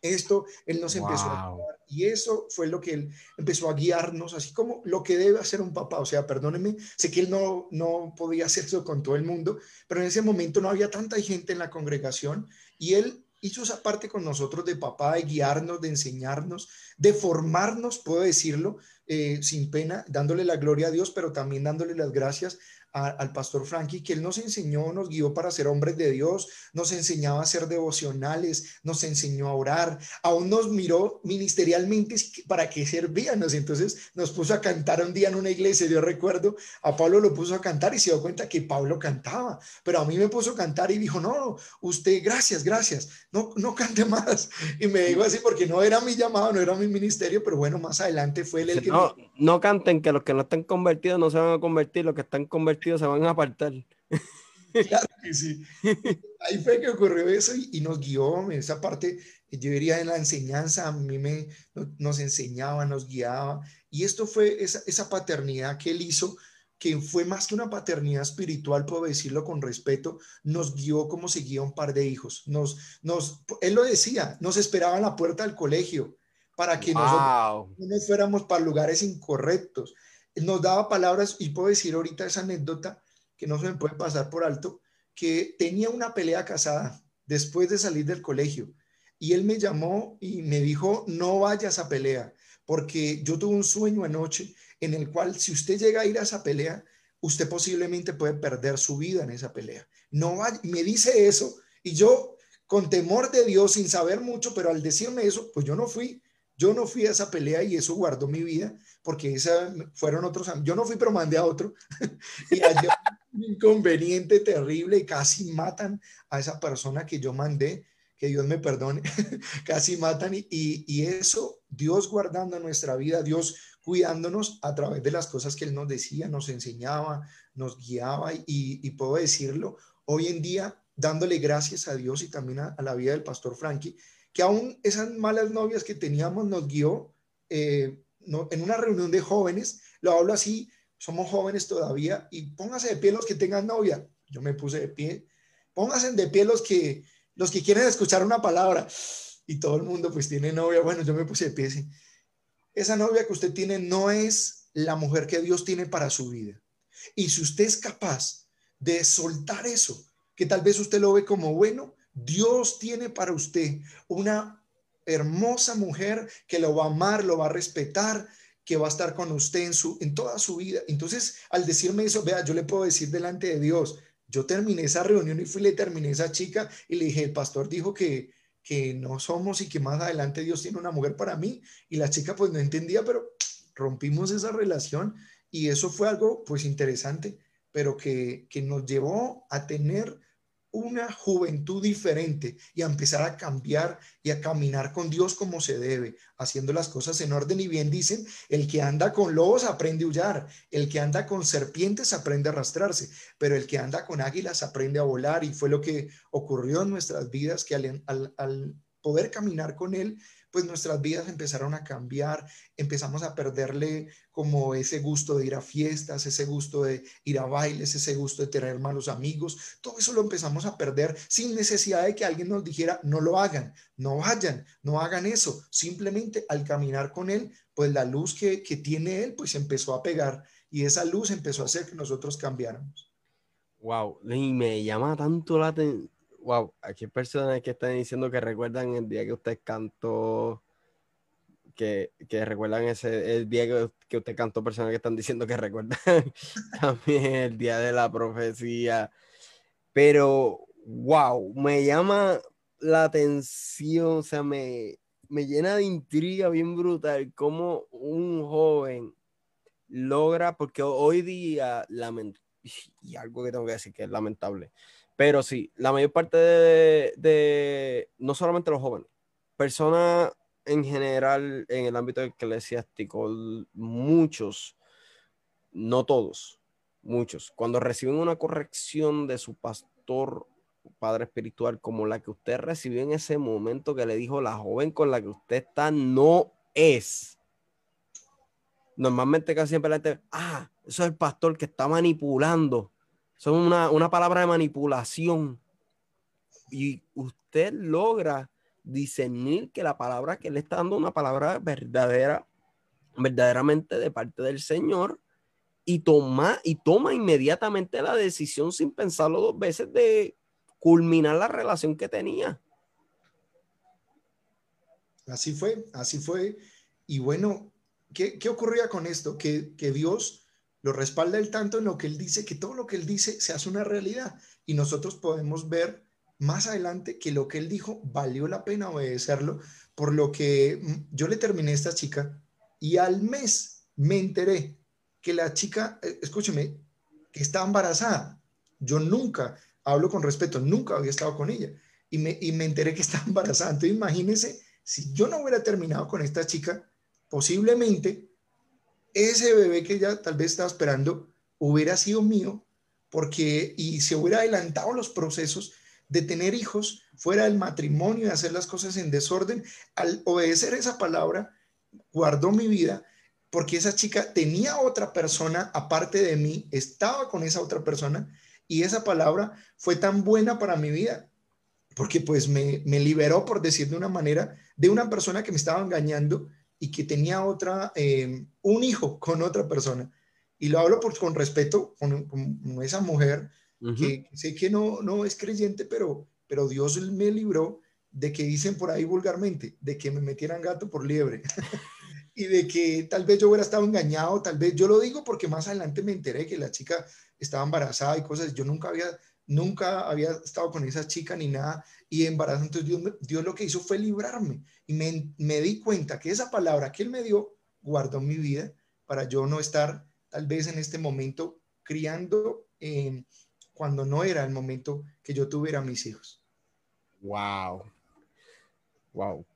Esto él nos empezó a y eso fue lo que él empezó a guiarnos, así como lo que debe hacer un papá. O sea, perdónenme, sé que él no, no podía hacer eso con todo el mundo, pero en ese momento no había tanta gente en la congregación y él hizo esa parte con nosotros de papá, de guiarnos, de enseñarnos, de formarnos, puedo decirlo, eh, sin pena, dándole la gloria a Dios, pero también dándole las gracias al pastor Frankie, que él nos enseñó, nos guió para ser hombres de Dios, nos enseñaba a ser devocionales, nos enseñó a orar, aún nos miró ministerialmente para que servíamos. Entonces nos puso a cantar un día en una iglesia, yo recuerdo, a Pablo lo puso a cantar y se dio cuenta que Pablo cantaba, pero a mí me puso a cantar y dijo, no, usted, gracias, gracias, no, no cante más. Y me dijo así porque no era mi llamado, no era mi ministerio, pero bueno, más adelante fue él el que... No, no canten, que los que no están convertidos no se van a convertir, los que están convertidos se van a apartar. Claro que sí. Ahí fue que ocurrió eso y, nos guió en esa parte. Yo diría en la enseñanza, a mí me, nos enseñaba, nos guiaba. Y esto fue esa, esa paternidad que él hizo, que fue más que una paternidad espiritual, puedo decirlo con respeto, nos guió como se guía un par de hijos. Nos, nos, él lo decía, nos esperaba en la puerta del colegio para que nosotros no fuéramos para lugares incorrectos nos daba palabras, y puedo decir ahorita esa anécdota que no se me puede pasar por alto, que tenía una pelea casada después de salir del colegio. Y él me llamó y me dijo, no vayas a pelea, porque yo tuve un sueño anoche en el cual si usted llega a ir a esa pelea, usted posiblemente puede perder su vida en esa pelea. No vaya, me dice eso y yo con temor de Dios, sin saber mucho, pero al decirme eso, pues yo no fui. Yo no fui a esa pelea y eso guardó mi vida, porque esa fueron otros, yo no fui, pero mandé a otro. y hay un inconveniente terrible y casi matan a esa persona que yo mandé, que Dios me perdone, casi matan y, y, eso, Dios guardando nuestra vida, Dios cuidándonos a través de las cosas que Él nos decía, nos enseñaba, nos guiaba y, y puedo decirlo, hoy en día dándole gracias a Dios y también a, la vida del pastor Frankie, que aún esas malas novias que teníamos nos guió eh, en una reunión de jóvenes, lo hablo así, somos jóvenes todavía, y pónganse de pie los que tengan novia. Yo me puse de pie. Pónganse de pie los que, los que quieren escuchar una palabra. Y todo el mundo pues tiene novia. Bueno, yo me puse de pie. Esa novia que usted tiene no es la mujer que Dios tiene para su vida. Y si usted es capaz de soltar eso, que tal vez usted lo ve como bueno, Dios tiene para usted una hermosa mujer que lo va a amar, lo va a respetar, que va a estar con usted en, su, en toda su vida. Entonces, al decirme eso, vea, yo le puedo decir delante de Dios, yo terminé esa reunión y fui, le terminé esa chica y le dije, el pastor dijo que, que no somos y que más adelante Dios tiene una mujer para mí. Y la chica pues no entendía, pero rompimos esa relación y eso fue algo pues interesante, pero que, que nos llevó a tener una juventud diferente y a empezar a cambiar y a caminar con Dios como se debe, haciendo las cosas en orden. Y bien dicen, el que anda con lobos aprende a huyar, el que anda con serpientes aprende a arrastrarse, pero el que anda con águilas aprende a volar. Y fue lo que ocurrió en nuestras vidas que al, al poder caminar con Él, pues nuestras vidas empezaron a cambiar, empezamos a perderle como ese gusto de ir a fiestas, ese gusto de ir a bailes, ese gusto de tener malos amigos, todo eso lo empezamos a perder sin necesidad de que alguien nos dijera, no lo hagan, no vayan, no hagan eso, simplemente al caminar con Él, pues la luz que, que tiene Él, pues empezó a pegar y esa luz empezó a hacer que nosotros cambiáramos. Wow, y me llama tanto la atención wow, aquí hay personas que están diciendo que recuerdan el día que usted cantó, que, que recuerdan ese el día que, usted cantó, personas que están diciendo que recuerdan también el día de la profecía. Pero, wow, me llama la atención, o sea, me, me llena de intriga bien brutal cómo un joven logra, porque hoy día, y algo que tengo que decir que es lamentable, pero sí, la mayor parte de, no solamente los jóvenes, personas en general en el ámbito eclesiástico, muchos, no todos, muchos, cuando reciben una corrección de su pastor, padre espiritual, como la que usted recibió en ese momento que le dijo la joven con la que usted está, no es. Normalmente casi siempre la gente, ah, eso es el pastor que está manipulando son una, una palabra de manipulación. Y usted logra discernir que la palabra que le está dando una palabra verdadera, verdaderamente de parte del Señor, y toma, y toma inmediatamente la decisión sin pensarlo dos veces de culminar la relación que tenía. Así fue, así fue. Y bueno, ¿qué, qué ocurría con esto? Que, que Dios lo respalda él tanto en lo que él dice que todo lo que él dice se hace una realidad y nosotros podemos ver más adelante que lo que él dijo valió la pena obedecerlo, por lo que mm, yo le terminé a esta chica y al mes me enteré que la chica, eh, escúcheme, que estaba embarazada. Yo nunca, hablo con respeto, nunca había estado con ella y me, y me enteré que estaba embarazada. Entonces imagínense, si yo no hubiera terminado con esta chica, posiblemente ese bebé que ella tal vez estaba esperando hubiera sido mío porque y se hubiera adelantado los procesos de tener hijos fuera del matrimonio y hacer las cosas en desorden, al obedecer esa palabra, guardó mi vida porque esa chica tenía otra persona aparte de mí, estaba con esa otra persona y esa palabra fue tan buena para mi vida porque pues me, me liberó, por decir de una manera, de una persona que me estaba engañando y que tenía otra, eh, un hijo con otra persona. Y lo hablo por, con respeto con, esa mujer que sé que no, no es creyente, pero, pero Dios me libró de que dicen por ahí vulgarmente, de que me metieran gato por liebre. y de que tal vez yo hubiera estado engañado, tal vez yo lo digo porque más adelante me enteré que la chica estaba embarazada y cosas, yo nunca había nunca había estado con esa chica ni nada y embarazo. Entonces Dios, Dios lo que hizo fue librarme y me, me, di cuenta que esa palabra que Él me dio guardó mi vida para yo no estar tal vez en este momento criando eh, cuando no era el momento que yo tuviera mis hijos. Wow. Wow.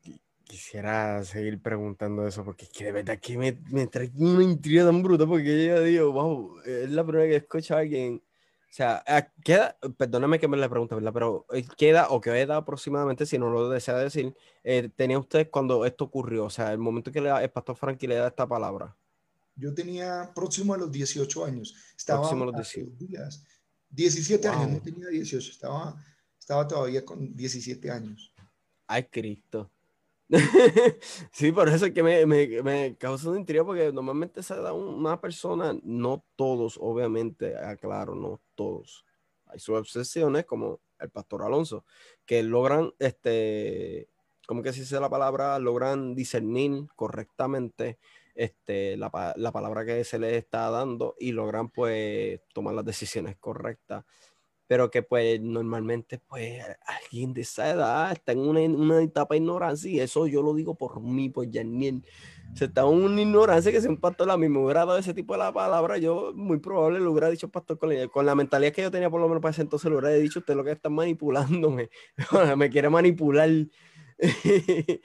Quisiera seguir preguntando eso porque de verdad que me, me trae una intriga tan bruta porque yo digo, wow, es la primera vez que escucho a alguien o sea, queda, perdóname que me le pregunte, ¿verdad? Pero eh, queda o qué edad aproximadamente, si no lo desea decir, eh, tenía usted cuando esto ocurrió? O sea, el momento que le da, el pastor Frankie le da esta palabra. Yo tenía próximo a los 18 años. Estaba próximo a los 18. 17 años, no tenía 18, estaba, estaba todavía con 17 años. Ay, Cristo. Sí, por eso es que me, me, me causa una intriga, porque normalmente se da una persona, no todos, obviamente, aclaro, no todos. Hay sus obsesiones, como el pastor Alonso, que logran, este, ¿cómo que se dice la palabra? Logran discernir correctamente este, la, la palabra que se les está dando y logran, pues, tomar las decisiones correctas pero que pues normalmente pues alguien de esa edad está en una, una etapa de ignorancia y eso yo lo digo por mí, pues Janine. Se está en ignorancia que se un pastor a mí me hubiera dado ese tipo de la palabra, yo muy probable lo hubiera dicho pastor con la, con la mentalidad que yo tenía por lo menos para ese entonces, lo hubiera dicho usted lo que está manipulándome, me quiere manipular.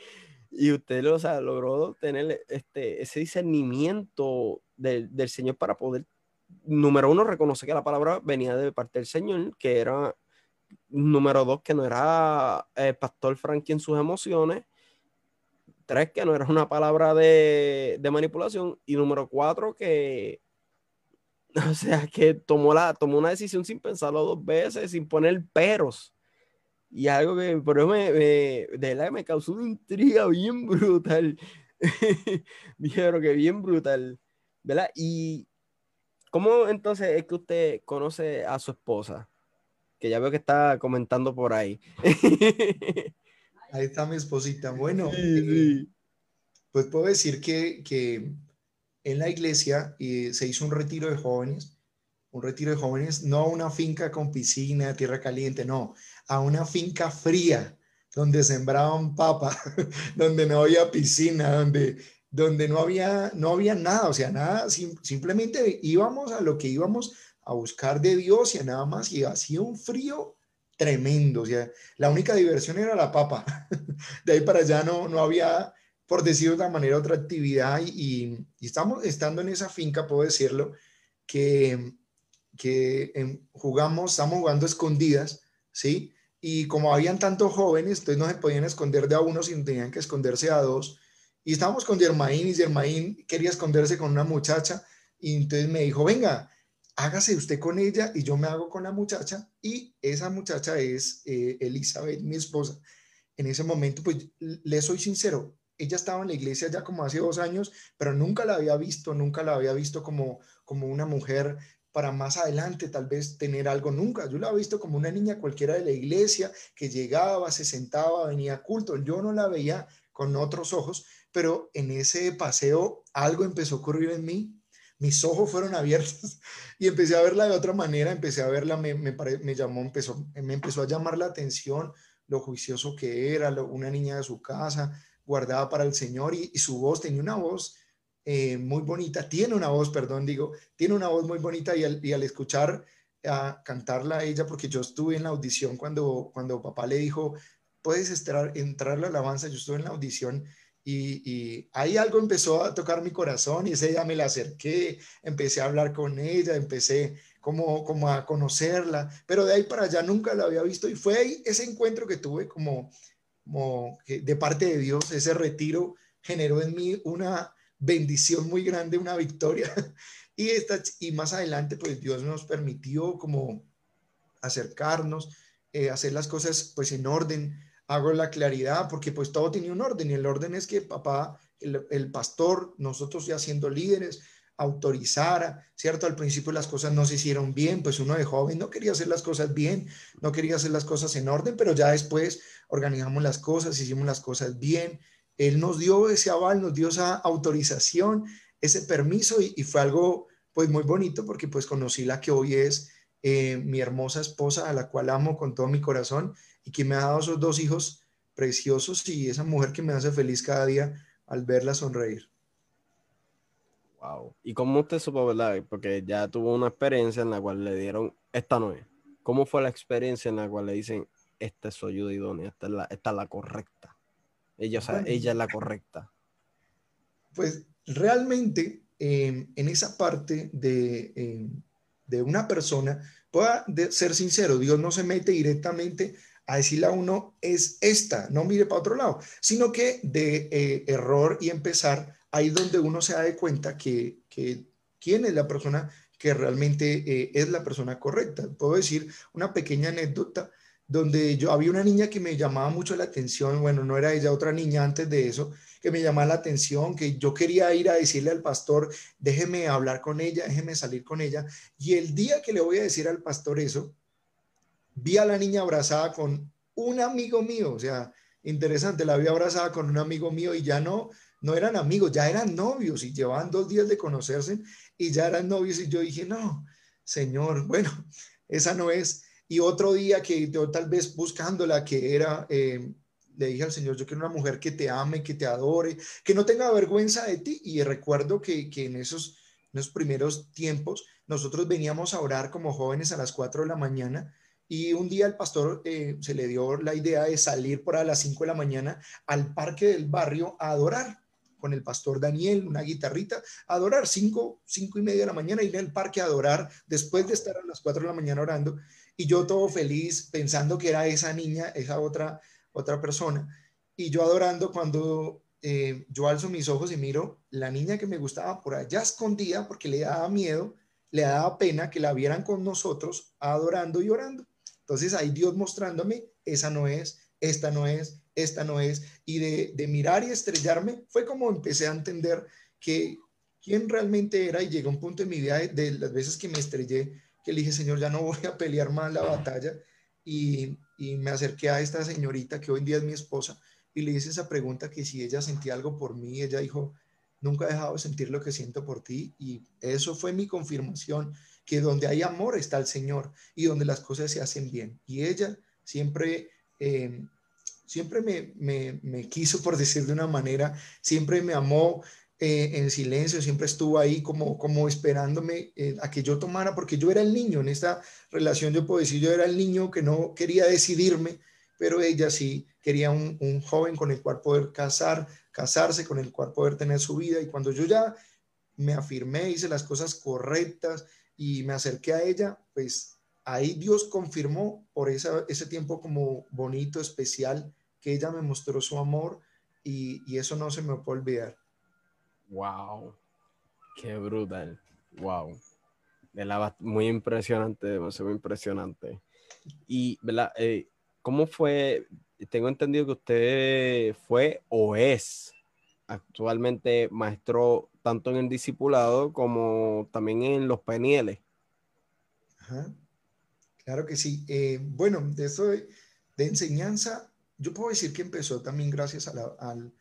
y usted lo, o sea, logró tener este, ese discernimiento del, del Señor para poder número uno, reconoce que la palabra venía de parte del Señor, que era, número dos, que no era eh, pastor Frankie en sus emociones, tres, que no era una palabra de, manipulación, y número cuatro, que, o sea, que tomó, la, tomó una decisión sin pensarlo dos veces, sin poner peros. Y algo que por eso me, de me causó una intriga bien brutal. Dijeron que bien brutal. ¿Verdad? Y, ¿Cómo entonces es que usted conoce a su esposa? Que ya veo que está comentando por ahí. ahí está mi esposita. Bueno, eh, pues puedo decir que, en la iglesia eh, se hizo un retiro de jóvenes, un retiro de jóvenes, no a una finca con piscina, tierra caliente, no, a una finca fría, donde sembraban papa, donde no había piscina, donde donde no había, no había nada, o sea, nada, simplemente íbamos a lo que íbamos a buscar de Dios y a nada más, y hacía un frío tremendo, o sea, la única diversión era la papa, de ahí para allá no, no había, por decirlo de otra manera, otra actividad, y, estamos estando en esa finca, puedo decirlo, que, que em, jugamos, estamos jugando escondidas, ¿sí? Y como habían tantos jóvenes, entonces no se podían esconder de a uno, sino tenían que esconderse a dos, y estábamos con Germain y Germain quería esconderse con una muchacha y entonces me dijo, venga, hágase usted con ella y yo me hago con la muchacha y esa muchacha es eh, Elizabeth, mi esposa. En ese momento, pues le soy sincero, ella estaba en la iglesia ya como hace dos años, pero nunca la había visto, nunca la había visto como, como una mujer para más adelante tal vez tener algo nunca. Yo la había visto como una niña cualquiera de la iglesia que llegaba, se sentaba, venía a culto. Yo no la veía con otros ojos, pero en ese paseo algo empezó a ocurrir en mí, mis ojos fueron abiertos y empecé a verla de otra manera, empecé a verla, me, me, llamó, empezó, me empezó a llamar la atención lo juicioso que era, una niña de su casa, guardada para el Señor y, su voz tenía una voz eh, muy bonita, tiene una voz, perdón, digo, tiene una voz muy bonita y al, y al escuchar a cantarla a ella, porque yo estuve en la audición cuando, cuando papá le dijo, puedes entrar, entrar la alabanza, yo estuve en la audición y, ahí algo empezó a tocar mi corazón y ese día me la acerqué, empecé a hablar con ella, empecé como, como a conocerla, pero de ahí para allá nunca la había visto y fue ahí ese encuentro que tuve como, como de parte de Dios, ese retiro generó en mí una bendición muy grande, una victoria. Y, esta, y más adelante, pues Dios nos permitió como acercarnos, eh, hacer las cosas pues en orden, hago la claridad porque pues todo tenía un orden y el orden es que papá, el, pastor, nosotros ya siendo líderes, autorizara, ¿cierto? Al principio las cosas no se hicieron bien, pues uno de joven no quería hacer las cosas bien, no quería hacer las cosas en orden, pero ya después organizamos las cosas, hicimos las cosas bien. Él nos dio ese aval, nos dio esa autorización, ese permiso y, fue algo pues muy bonito porque pues conocí la que hoy es eh, mi hermosa esposa, a la cual amo con todo mi corazón y que me ha dado esos dos hijos preciosos y esa mujer que me hace feliz cada día al verla sonreír. Wow. ¿Y cómo usted supo, verdad? Porque ya tuvo una experiencia en la cual le dieron, esta no es. ¿Cómo fue la experiencia en la cual le dicen, esta es su ayuda idónea, esta es la, esta es la correcta? Ella, o sea, ella es la correcta. Pues realmente em, en esa parte de, em, de una persona, pueda ser sincero, Dios no se mete directamente a decirle a uno es esta, no mire para otro lado, sino que de eh, error y empezar ahí donde uno se da de cuenta que, quién es la persona que realmente eh, es la persona correcta. Puedo decir una pequeña anécdota donde yo había una niña que me llamaba mucho la atención, bueno, no era ella, otra niña antes de eso, que me llamaba la atención, que yo quería ir a decirle al pastor, déjeme hablar con ella, déjeme salir con ella. Y el día que le voy a decir al pastor eso, vi a la niña abrazada con un amigo mío, o sea, interesante, la vi abrazada con un amigo mío y ya no, no eran amigos, ya eran novios y llevaban dos días de conocerse y ya eran novios y yo dije, no, señor, bueno, esa no es. Y otro día que yo tal vez buscándola, que era, eh, le dije al Señor, yo quiero una mujer que te ame, que te adore, que no tenga vergüenza de ti. Y recuerdo que, que en, esos, en esos primeros tiempos nosotros veníamos a orar como jóvenes a las 4 de la mañana y un día el pastor eh, se le dio la idea de salir por a las 5 de la mañana al parque del barrio a adorar con el pastor Daniel, una guitarrita, a adorar 5, 5 y media de la mañana, ir al parque a adorar después de estar a las 4 de la mañana orando. Y yo todo feliz pensando que era esa niña, esa otra, otra persona. Y yo adorando cuando eh, yo alzo mis ojos y miro la niña que me gustaba por allá escondida porque le daba miedo, le daba pena que la vieran con nosotros adorando y orando. Entonces ahí Dios mostrándome, esa no es, esta no es, esta no es. Y de, mirar y estrellarme fue como empecé a entender que quién realmente era y llegó un punto en mi vida de, las veces que me estrellé, que le dije, Señor, ya no voy a pelear más la batalla. Y, y me acerqué a esta señorita que hoy en día es mi esposa y le hice esa pregunta que si ella sentía algo por mí, ella dijo, nunca he dejado de sentir lo que siento por ti y eso fue mi confirmación que donde hay amor está el Señor y donde las cosas se hacen bien. Y ella siempre, eh, siempre me, quiso, por decir de una manera, siempre me amó eh, en silencio, siempre estuvo ahí como, como esperándome eh, a que yo tomara, porque yo era el niño en esta relación, yo puedo decir, yo era el niño que no quería decidirme, pero ella sí quería un, joven con el cual poder casar, casarse, con el cual poder tener su vida. Y cuando yo ya me afirmé, hice las cosas correctas, y me acerqué a ella, pues ahí Dios confirmó por ese tiempo como bonito, especial, que ella me mostró su amor y, eso no se me puede olvidar. Wow, qué brutal, wow. muy impresionante, demasiado impresionante. Y. Eh, ¿Cómo fue? Tengo entendido que usted fue o es actualmente maestro tanto en el discipulado como también en los penieles. Claro que sí. Eh, bueno, de eso de, enseñanza, yo puedo decir que empezó también gracias al,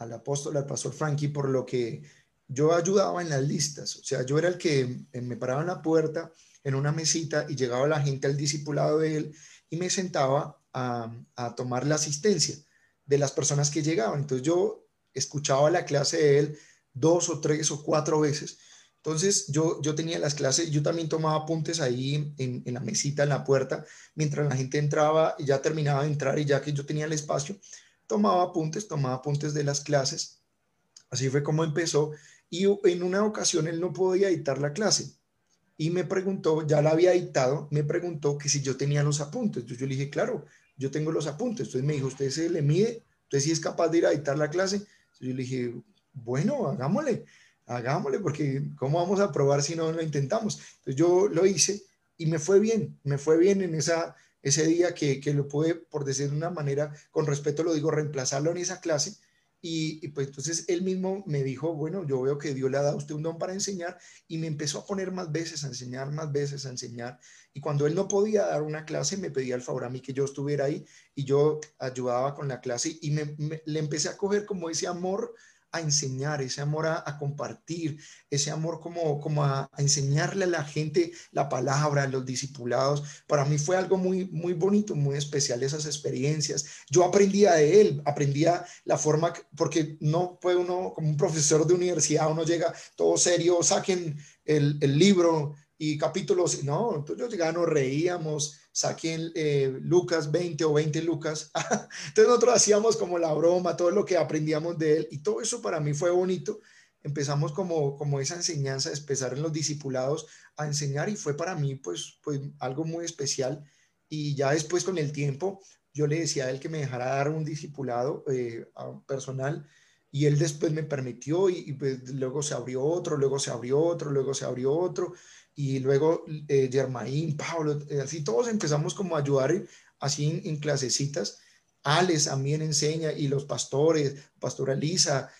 al apóstol, al pastor Frankie, por lo que yo ayudaba en las listas. O sea, yo era el que eh, me paraba en la puerta, en una mesita, y llegaba la gente al discipulado de él y me sentaba a, a tomar la asistencia de las personas que llegaban. Entonces yo escuchaba la clase de él dos o tres o cuatro veces. Entonces yo, yo tenía las clases, yo también tomaba apuntes ahí en, la mesita, en la puerta, mientras la gente entraba y ya terminaba de entrar y ya que yo tenía el espacio, tomaba apuntes, tomaba apuntes de las clases. Así fue como empezó. Y en una ocasión él no podía editar la clase y me preguntó, ya la había editado, me preguntó que si yo tenía los apuntes. Entonces yo le dije, claro, yo tengo los apuntes. Entonces me dijo, ¿usted se le mide? ¿Usted sí es capaz de ir a editar la clase? yo le dije, bueno, hagámosle, hagámosle, porque ¿cómo vamos a probar si no lo intentamos? Entonces yo lo hice y me fue bien, me fue bien en esa, ese día que, que lo pude, por decir de una manera, con respeto lo digo, reemplazarlo en esa clase y, pues entonces él mismo me dijo, bueno, yo veo que Dios le ha dado a usted un don para enseñar y me empezó a poner más veces a enseñar, más veces a enseñar. Y cuando él no podía dar una clase, me pedía el favor a mí que yo estuviera ahí y yo ayudaba con la clase y me, le empecé a coger como ese amor a enseñar, ese amor a, compartir, ese amor como, como a, enseñarle a la gente la palabra, a los discipulados. Para mí fue algo muy, muy bonito, muy especial esas experiencias. Yo aprendía de él, aprendía la forma, porque no puede uno, como un profesor de universidad, uno llega todo serio, saquen el, el libro y capítulos, no, entonces yo nos reíamos, saquen eh, Lucas 20 o 20 Lucas. Entonces nosotros hacíamos como la broma, todo lo que aprendíamos de él y todo eso para mí fue bonito. Empezamos como, como esa enseñanza, empezar en los discipulados a enseñar y fue para mí pues, pues algo muy especial. Y ya después con el tiempo yo le decía a él que me dejara dar un discipulado eh, personal y él después me permitió y, pues luego se abrió otro, luego se abrió otro, luego se abrió otro y luego eh, Germain, Pablo, eh, así todos empezamos como a ayudar así en, clasecitas. Alex también enseña y los pastores, Pastora Lisa,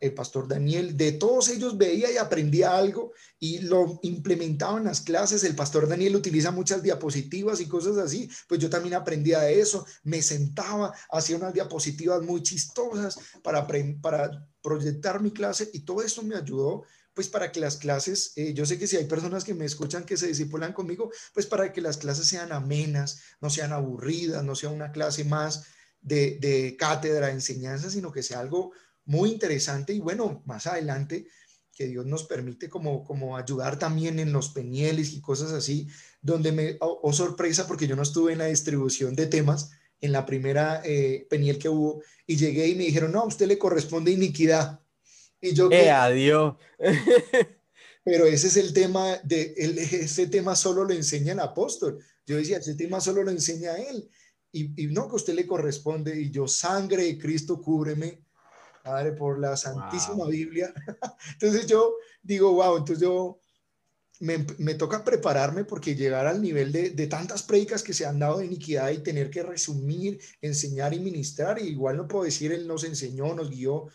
el pastor Daniel, de todos ellos veía y aprendía algo y lo implementaba en las clases. El pastor Daniel utiliza muchas diapositivas y cosas así, pues yo también aprendía de eso. Me sentaba, hacía unas diapositivas muy chistosas para, para proyectar mi clase y todo eso me ayudó pues para que las clases, eh, yo sé que si hay personas que me escuchan que se disipulan conmigo, pues para que las clases sean amenas, no sean aburridas, no sea una clase más de, de cátedra, de enseñanza, sino que sea algo muy interesante y bueno, más adelante que Dios nos permite como, como ayudar también en los penieles y cosas así, donde me, oh, oh sorpresa, porque yo no estuve en la distribución de temas en la primera eh, peniel que hubo, y llegué y me dijeron, no, a usted le corresponde iniquidad. Y yo... ¡Eh, adiós! pero ese es el tema, de, ese tema solo lo enseña el apóstol. Yo decía, ese tema solo lo enseña él. Y, y no, que a usted le corresponde, y yo, sangre de Cristo, cúbreme Padre, por la Santísima Biblia. entonces yo digo, wow, entonces yo me, me, toca prepararme porque llegar al nivel de, de, tantas prédicas que se han dado de iniquidad y tener que resumir, enseñar y ministrar, y igual no puedo decir, Él nos enseñó, nos guió,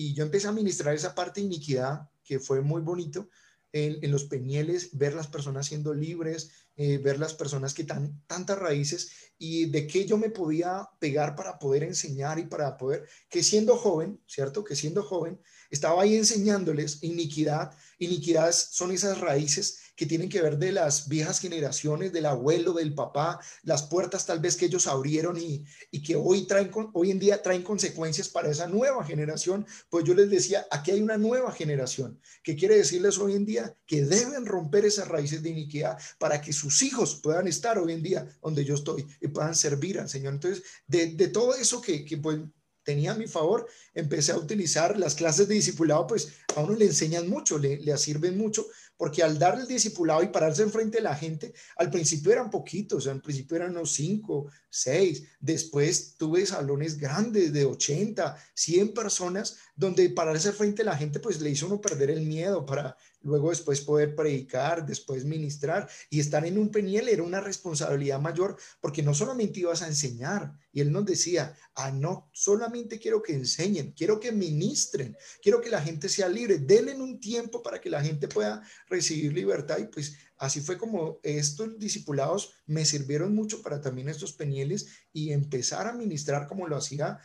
y yo empecé a ministrar esa parte de iniquidad, que fue muy bonito, en, en los peñieles, ver las personas siendo libres, eh, ver las personas que tan tantas raíces y de qué yo me podía pegar para poder enseñar y para poder, que siendo joven, ¿cierto? Que siendo joven, estaba ahí enseñándoles iniquidad. Iniquidad son esas raíces que tienen que ver de las viejas generaciones, del abuelo, del papá, las puertas tal vez que ellos abrieron y, y que hoy, traen, hoy en día traen consecuencias para esa nueva generación. Pues yo les decía, aquí hay una nueva generación que quiere decirles hoy en día que deben romper esas raíces de iniquidad para que sus hijos puedan estar hoy en día donde yo estoy y puedan servir al Señor. Entonces, de, todo eso que, que pues tenía a mi favor, empecé a utilizar las clases de discipulado, pues a uno le enseñan mucho, le, le sirven mucho, porque al darle el discipulado y pararse enfrente de la gente, al principio eran poquitos, al principio eran unos cinco, seis, después tuve salones grandes de 80, 100 personas, donde pararse frente a la gente, pues le hizo uno perder el miedo para luego después poder predicar, después ministrar y estar en un peniel era una responsabilidad mayor porque no solamente ibas a enseñar y él nos decía, ah, no, solamente quiero que enseñen, quiero que ministren, quiero que la gente sea libre, denle un tiempo para que la gente pueda recibir libertad y pues así fue como estos discipulados me sirvieron mucho para también estos penieles y empezar a ministrar como lo hacía,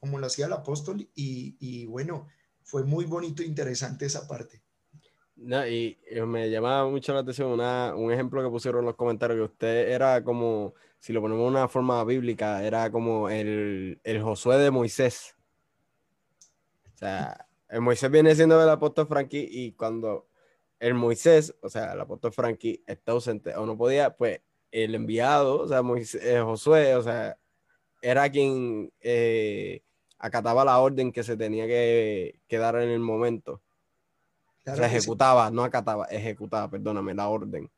como lo hacía el apóstol y, y bueno, fue muy bonito e interesante esa parte. No, y, me llamaba mucho la atención una, un ejemplo que pusieron en los comentarios, que usted era como, si lo ponemos de una forma bíblica, era como el, el Josué de Moisés. O sea, el Moisés viene siendo el apóstol Frankie y cuando el Moisés, o sea, el apóstol Frankie está ausente o no podía, pues el enviado, o sea, Moisés, eh, Josué, o sea, era quien eh, acataba la orden que se tenía que, que dar en el momento se ejecutaba, no acataba, ejecutaba, perdóname, la orden.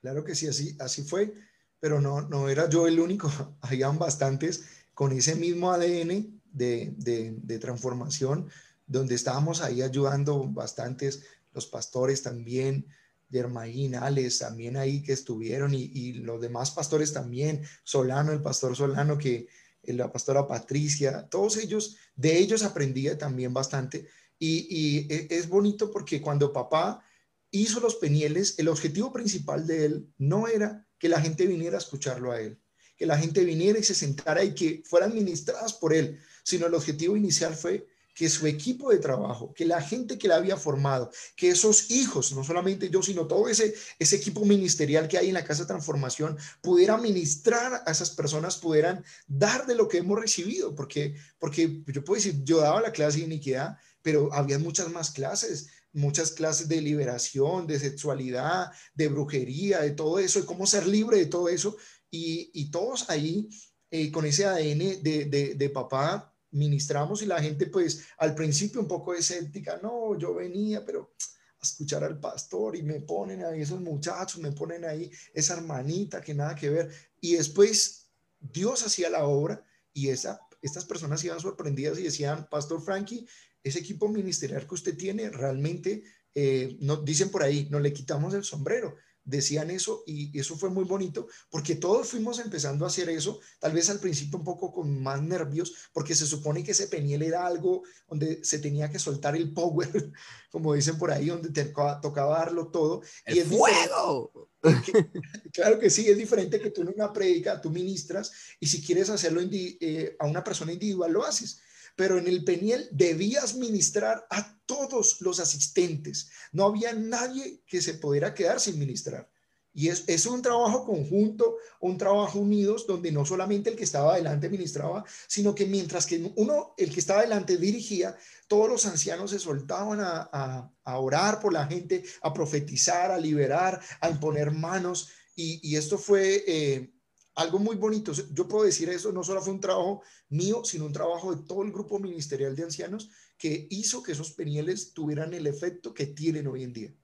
Claro que sí, así, así fue, pero no, no era yo el único, habían bastantes con ese mismo ADN de, de, de transformación, donde estábamos ahí ayudando bastantes, los pastores también, Germain, Alex, también ahí que estuvieron, y, y, los demás pastores también, Solano, el pastor Solano, que la pastora Patricia, todos ellos, de ellos aprendía también bastante, y, e, es bonito porque cuando papá hizo los penieles, el objetivo principal de él no era que la gente viniera a escucharlo a él, que la gente viniera y se sentara y que fueran ministradas por él, sino el objetivo inicial fue que su equipo de trabajo, que la gente que la había formado, que esos hijos, no solamente yo, sino todo ese, ese equipo ministerial que hay en la Casa de Transformación, pudiera ministrar a esas personas, pudieran dar de lo que hemos recibido, porque, porque yo puedo decir, yo daba la clase de iniquidad, pero había muchas más clases, muchas clases de liberación, de sexualidad, de brujería, de todo eso, de cómo ser libre de todo eso, y, todos ahí eh, con ese ADN de, de papá ministramos y la gente pues al principio un poco escéptica, no, yo venía, pero a escuchar al pastor y me ponen ahí esos muchachos, me ponen ahí esa hermanita que nada que ver. Y después Dios hacía la obra y esa, estas personas iban sorprendidas y decían, Pastor Frankie, ese equipo ministerial que usted tiene realmente, eh, no, dicen por ahí, no le quitamos el sombrero decían eso y eso fue muy bonito porque todos fuimos empezando a hacer eso, tal vez al principio un poco con más nervios, porque se supone que ese peniel era algo donde se tenía que soltar el power, como dicen por ahí, donde te tocaba, darlo todo. y es fuego! claro que sí, es diferente que tú en una predica, tú ministras y si quieres hacerlo eh, a una persona individual, lo haces pero en el Peniel debías ministrar a todos los asistentes. No había nadie que se pudiera quedar sin ministrar. Y es, un trabajo conjunto, un trabajo unidos, donde no solamente el que estaba adelante ministraba, sino que mientras que uno, el que estaba adelante dirigía, todos los ancianos se soltaban a, a, orar por la gente, a profetizar, a liberar, a imponer manos. Y, y esto fue eh, algo muy bonito. Yo puedo decir eso, no solo fue un trabajo mío, sino un trabajo de todo el grupo ministerial de ancianos que hizo que esos penieles tuvieran el efecto que tienen hoy en día.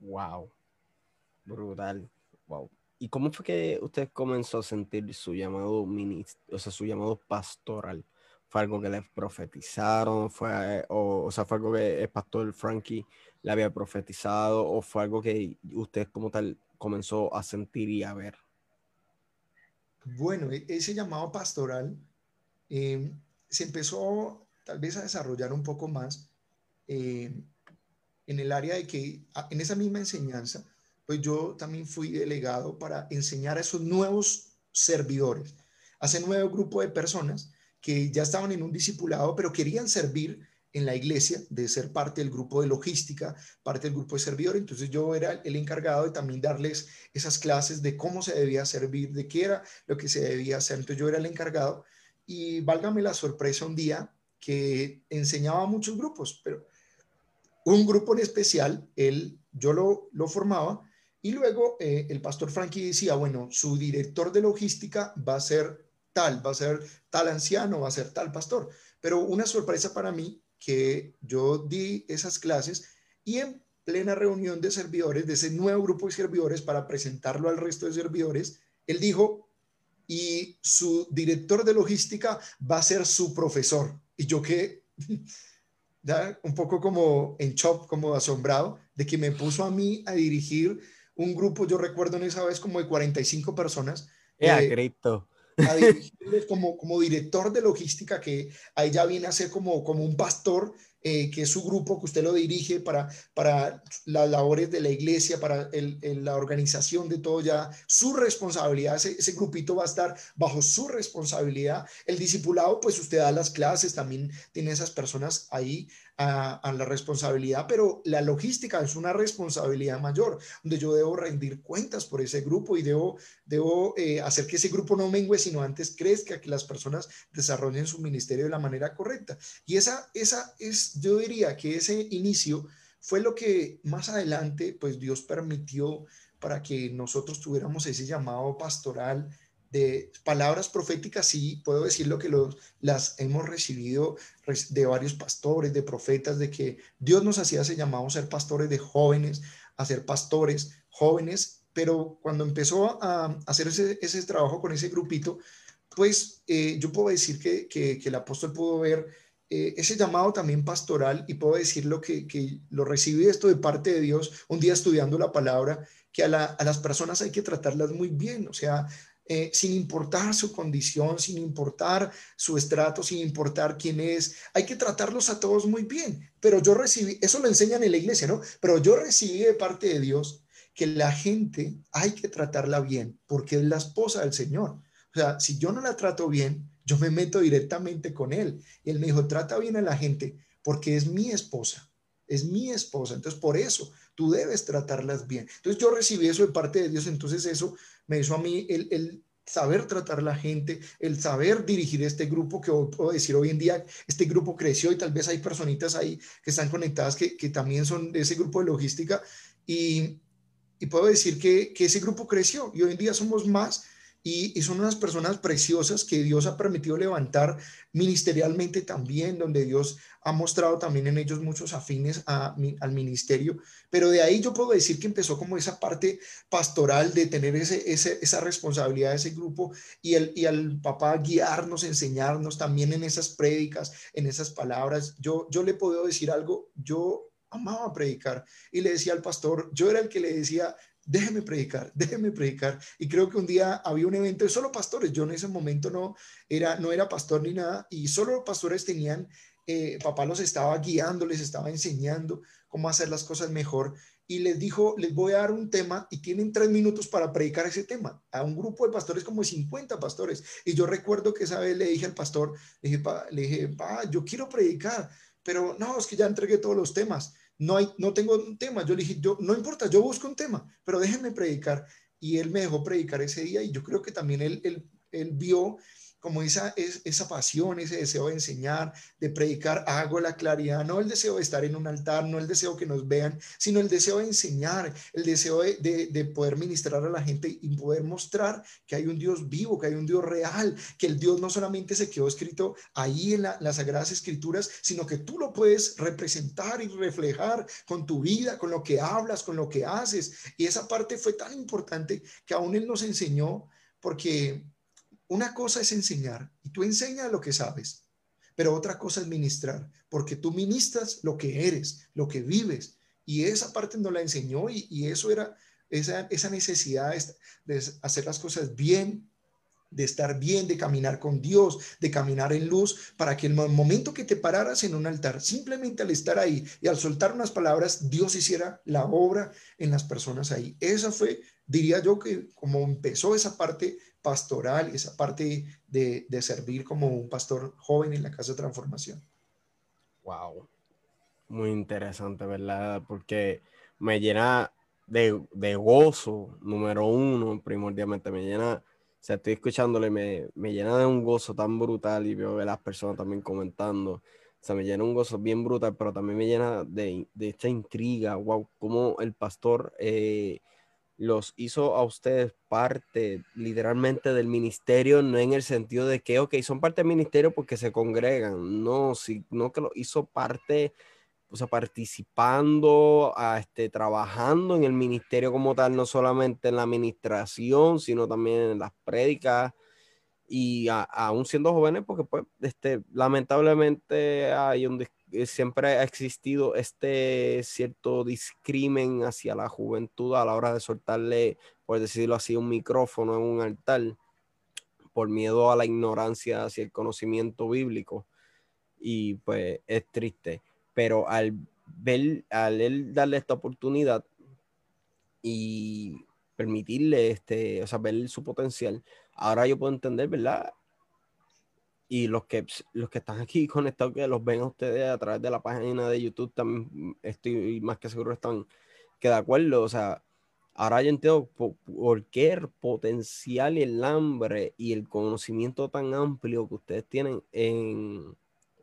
Wow. Brutal. Wow. ¿Y cómo fue que usted comenzó a sentir su llamado o sea, su llamado pastoral? ¿Fue algo que le profetizaron? ¿Fue, o, o sea, fue algo que el pastor Frankie le había profetizado? ¿O fue algo que usted como tal comenzó a sentir y a ver? Bueno, e-, ese llamado pastoral eh, se empezó tal vez a desarrollar un poco más eh, en el área de que en esa misma enseñanza pues yo también fui delegado para enseñar a esos nuevos servidores, a ese nuevo grupo de personas que ya estaban en un discipulado, pero querían servir en la iglesia, de ser parte del grupo de logística, parte del grupo de servidores. Entonces yo era el encargado de también darles esas clases de cómo se debía servir, de qué era lo que se debía hacer. Entonces yo era el encargado y válgame la sorpresa un día que enseñaba a muchos grupos, pero un grupo en especial, él, yo lo, lo formaba y luego eh, el pastor Frankie decía, bueno, su director de logística va a ser tal, va a ser tal anciano, va a ser tal pastor. Pero una sorpresa para mí que yo di esas clases y en plena reunión de servidores, de ese nuevo grupo de servidores, para presentarlo al resto de servidores, él dijo, y su director de logística va a ser su profesor. Y yo que un poco como en shock, como asombrado, de que me puso a mí a dirigir un grupo, yo recuerdo en esa vez como de 45 personas. Eh, como, como director de logística, que ahí ya viene a ser como, como un pastor eh, que es su grupo, que usted lo dirige para, para las labores de la iglesia, para la organización de todo ya, su responsabilidad, ese, grupito va a estar bajo su responsabilidad. El discipulado, pues usted da las clases, también tiene esas personas ahí a, la responsabilidad, pero la logística es una responsabilidad mayor, donde yo debo rendir cuentas por ese grupo y debo, debo eh, hacer que ese grupo no mengue, sino antes crezca, que las personas desarrollen su ministerio de la manera correcta. Y esa, esa es yo diría que ese inicio fue lo que más adelante, pues Dios permitió para que nosotros tuviéramos ese llamado pastoral de palabras proféticas, sí, puedo decir lo que los, las hemos recibido de varios pastores, de profetas, de que Dios nos hacía ese llamado ser pastores de jóvenes, a ser pastores jóvenes, pero cuando empezó a hacer ese, ese trabajo con ese grupito, pues eh, yo puedo decir que, que el apóstol pudo ver eh, ese llamado también pastoral, y puedo decirlo que, que lo recibí esto de parte de Dios un día estudiando la palabra, que a, las personas hay que tratarlas muy bien, o sea, eh, sin importar su condición, sin importar su estrato, sin importar quién es, hay que tratarlos a todos muy bien. Pero yo recibí, eso lo enseñan en la iglesia, ¿no? Pero yo recibí de parte de Dios que la gente hay que tratarla bien, porque es la esposa del Señor. O sea, si yo no la trato bien, yo me meto directamente con él. Y él me dijo, trata bien a la gente porque es mi esposa, es mi esposa. Entonces, por eso tú debes tratarlas bien. Entonces, yo recibí eso de parte de Dios. Entonces, eso me hizo a mí el, saber tratar a la gente, el saber dirigir este grupo, que puedo decir hoy en día, este grupo creció y tal vez hay personitas ahí que están conectadas que, también son de ese grupo de logística y, puedo decir que, que, ese grupo creció y hoy en día somos más y, son unas personas preciosas que Dios ha permitido levantar ministerialmente también, donde Dios ha mostrado también en ellos muchos afines al ministerio. Pero de ahí yo puedo decir que empezó como esa parte pastoral de tener ese, esa responsabilidad de ese grupo y, el, y al papá guiarnos, enseñarnos también en esas prédicas, en esas palabras. Yo, yo le puedo decir algo, yo amaba predicar y le decía al pastor, yo era el que le decía, déjeme predicar, déjeme predicar. Y creo que un día había un evento de solo pastores. Yo en ese momento no era, no era pastor ni nada y solo pastores tenían, eh, papá los estaba guiando, les estaba enseñando cómo hacer las cosas mejor. y les dijo, les voy a dar un tema y tienen tres minutos para predicar ese tema a un grupo de pastores como 50 pastores. Y yo recuerdo que esa vez le dije al pastor, le dije, pa, le dije, pa, yo quiero predicar, pero no, es que ya entregué todos los temas. No, hay, no tengo un tema. Yo le dije, yo, no importa, yo busco un tema, pero déjenme predicar. Y él me dejó predicar ese día y yo creo que también él, él, él vio como esa, esa pasión, ese deseo de enseñar, de predicar, hago la claridad, no el deseo de estar en un altar, no el deseo que nos vean, sino el deseo de enseñar, el deseo de, poder ministrar a la gente y poder mostrar que hay un Dios vivo, que hay un Dios real, que el Dios no solamente se quedó escrito ahí en las Sagradas Escrituras, sino que tú lo puedes representar y reflejar con tu vida, con lo que hablas, con lo que haces. Y esa parte fue tan importante que aún Él nos enseñó porque una cosa es enseñar y tú enseñas lo que sabes, pero otra cosa es ministrar, porque tú ministras lo que eres, lo que vives. Y esa parte no la enseñó y, eso era esa, esa necesidad de hacer las cosas bien, de estar bien, de caminar con Dios, de caminar en luz, para que el momento que te pararas en un altar, simplemente al estar ahí y al soltar unas palabras, Dios hiciera la obra en las personas ahí. Esa fue, diría yo, que como empezó esa parte pastoral y esa parte de, servir como un pastor joven en la casa de transformación. Wow, muy interesante, ¿verdad? Porque me llena de, de gozo, número uno, primordialmente, me llena, o sea, estoy escuchándole, me, me llena de un gozo tan brutal y veo a las personas también comentando. O sea, me llena un gozo bien brutal, pero también me llena de, de esta intriga, wow, cómo el pastor eh, los hizo a ustedes parte literalmente del ministerio, no en el sentido de que, ok, son parte del ministerio porque se congregan, no, sino que lo hizo parte, o sea, participando, a, este, trabajando en el ministerio como tal, no solamente en la administración, sino también en las prédicas y aún siendo jóvenes, porque pues, este, lamentablemente hay un siempre ha existido este cierto discrimen hacia la juventud a la hora de soltarle, por decirlo así, un micrófono en un altar, por miedo a la ignorancia hacia el conocimiento bíblico. Y pues es triste. Pero al ver, al él darle esta oportunidad y permitirle este, o sea, ver su potencial, ahora yo puedo entender, ¿verdad? Y los que, los que están aquí conectados, que los ven a ustedes a través de la página de YouTube, también mm, estoy más que seguro están que de acuerdo. O sea, ahora yo entiendo por, qué el potencial y el hambre y el conocimiento tan amplio que ustedes tienen en,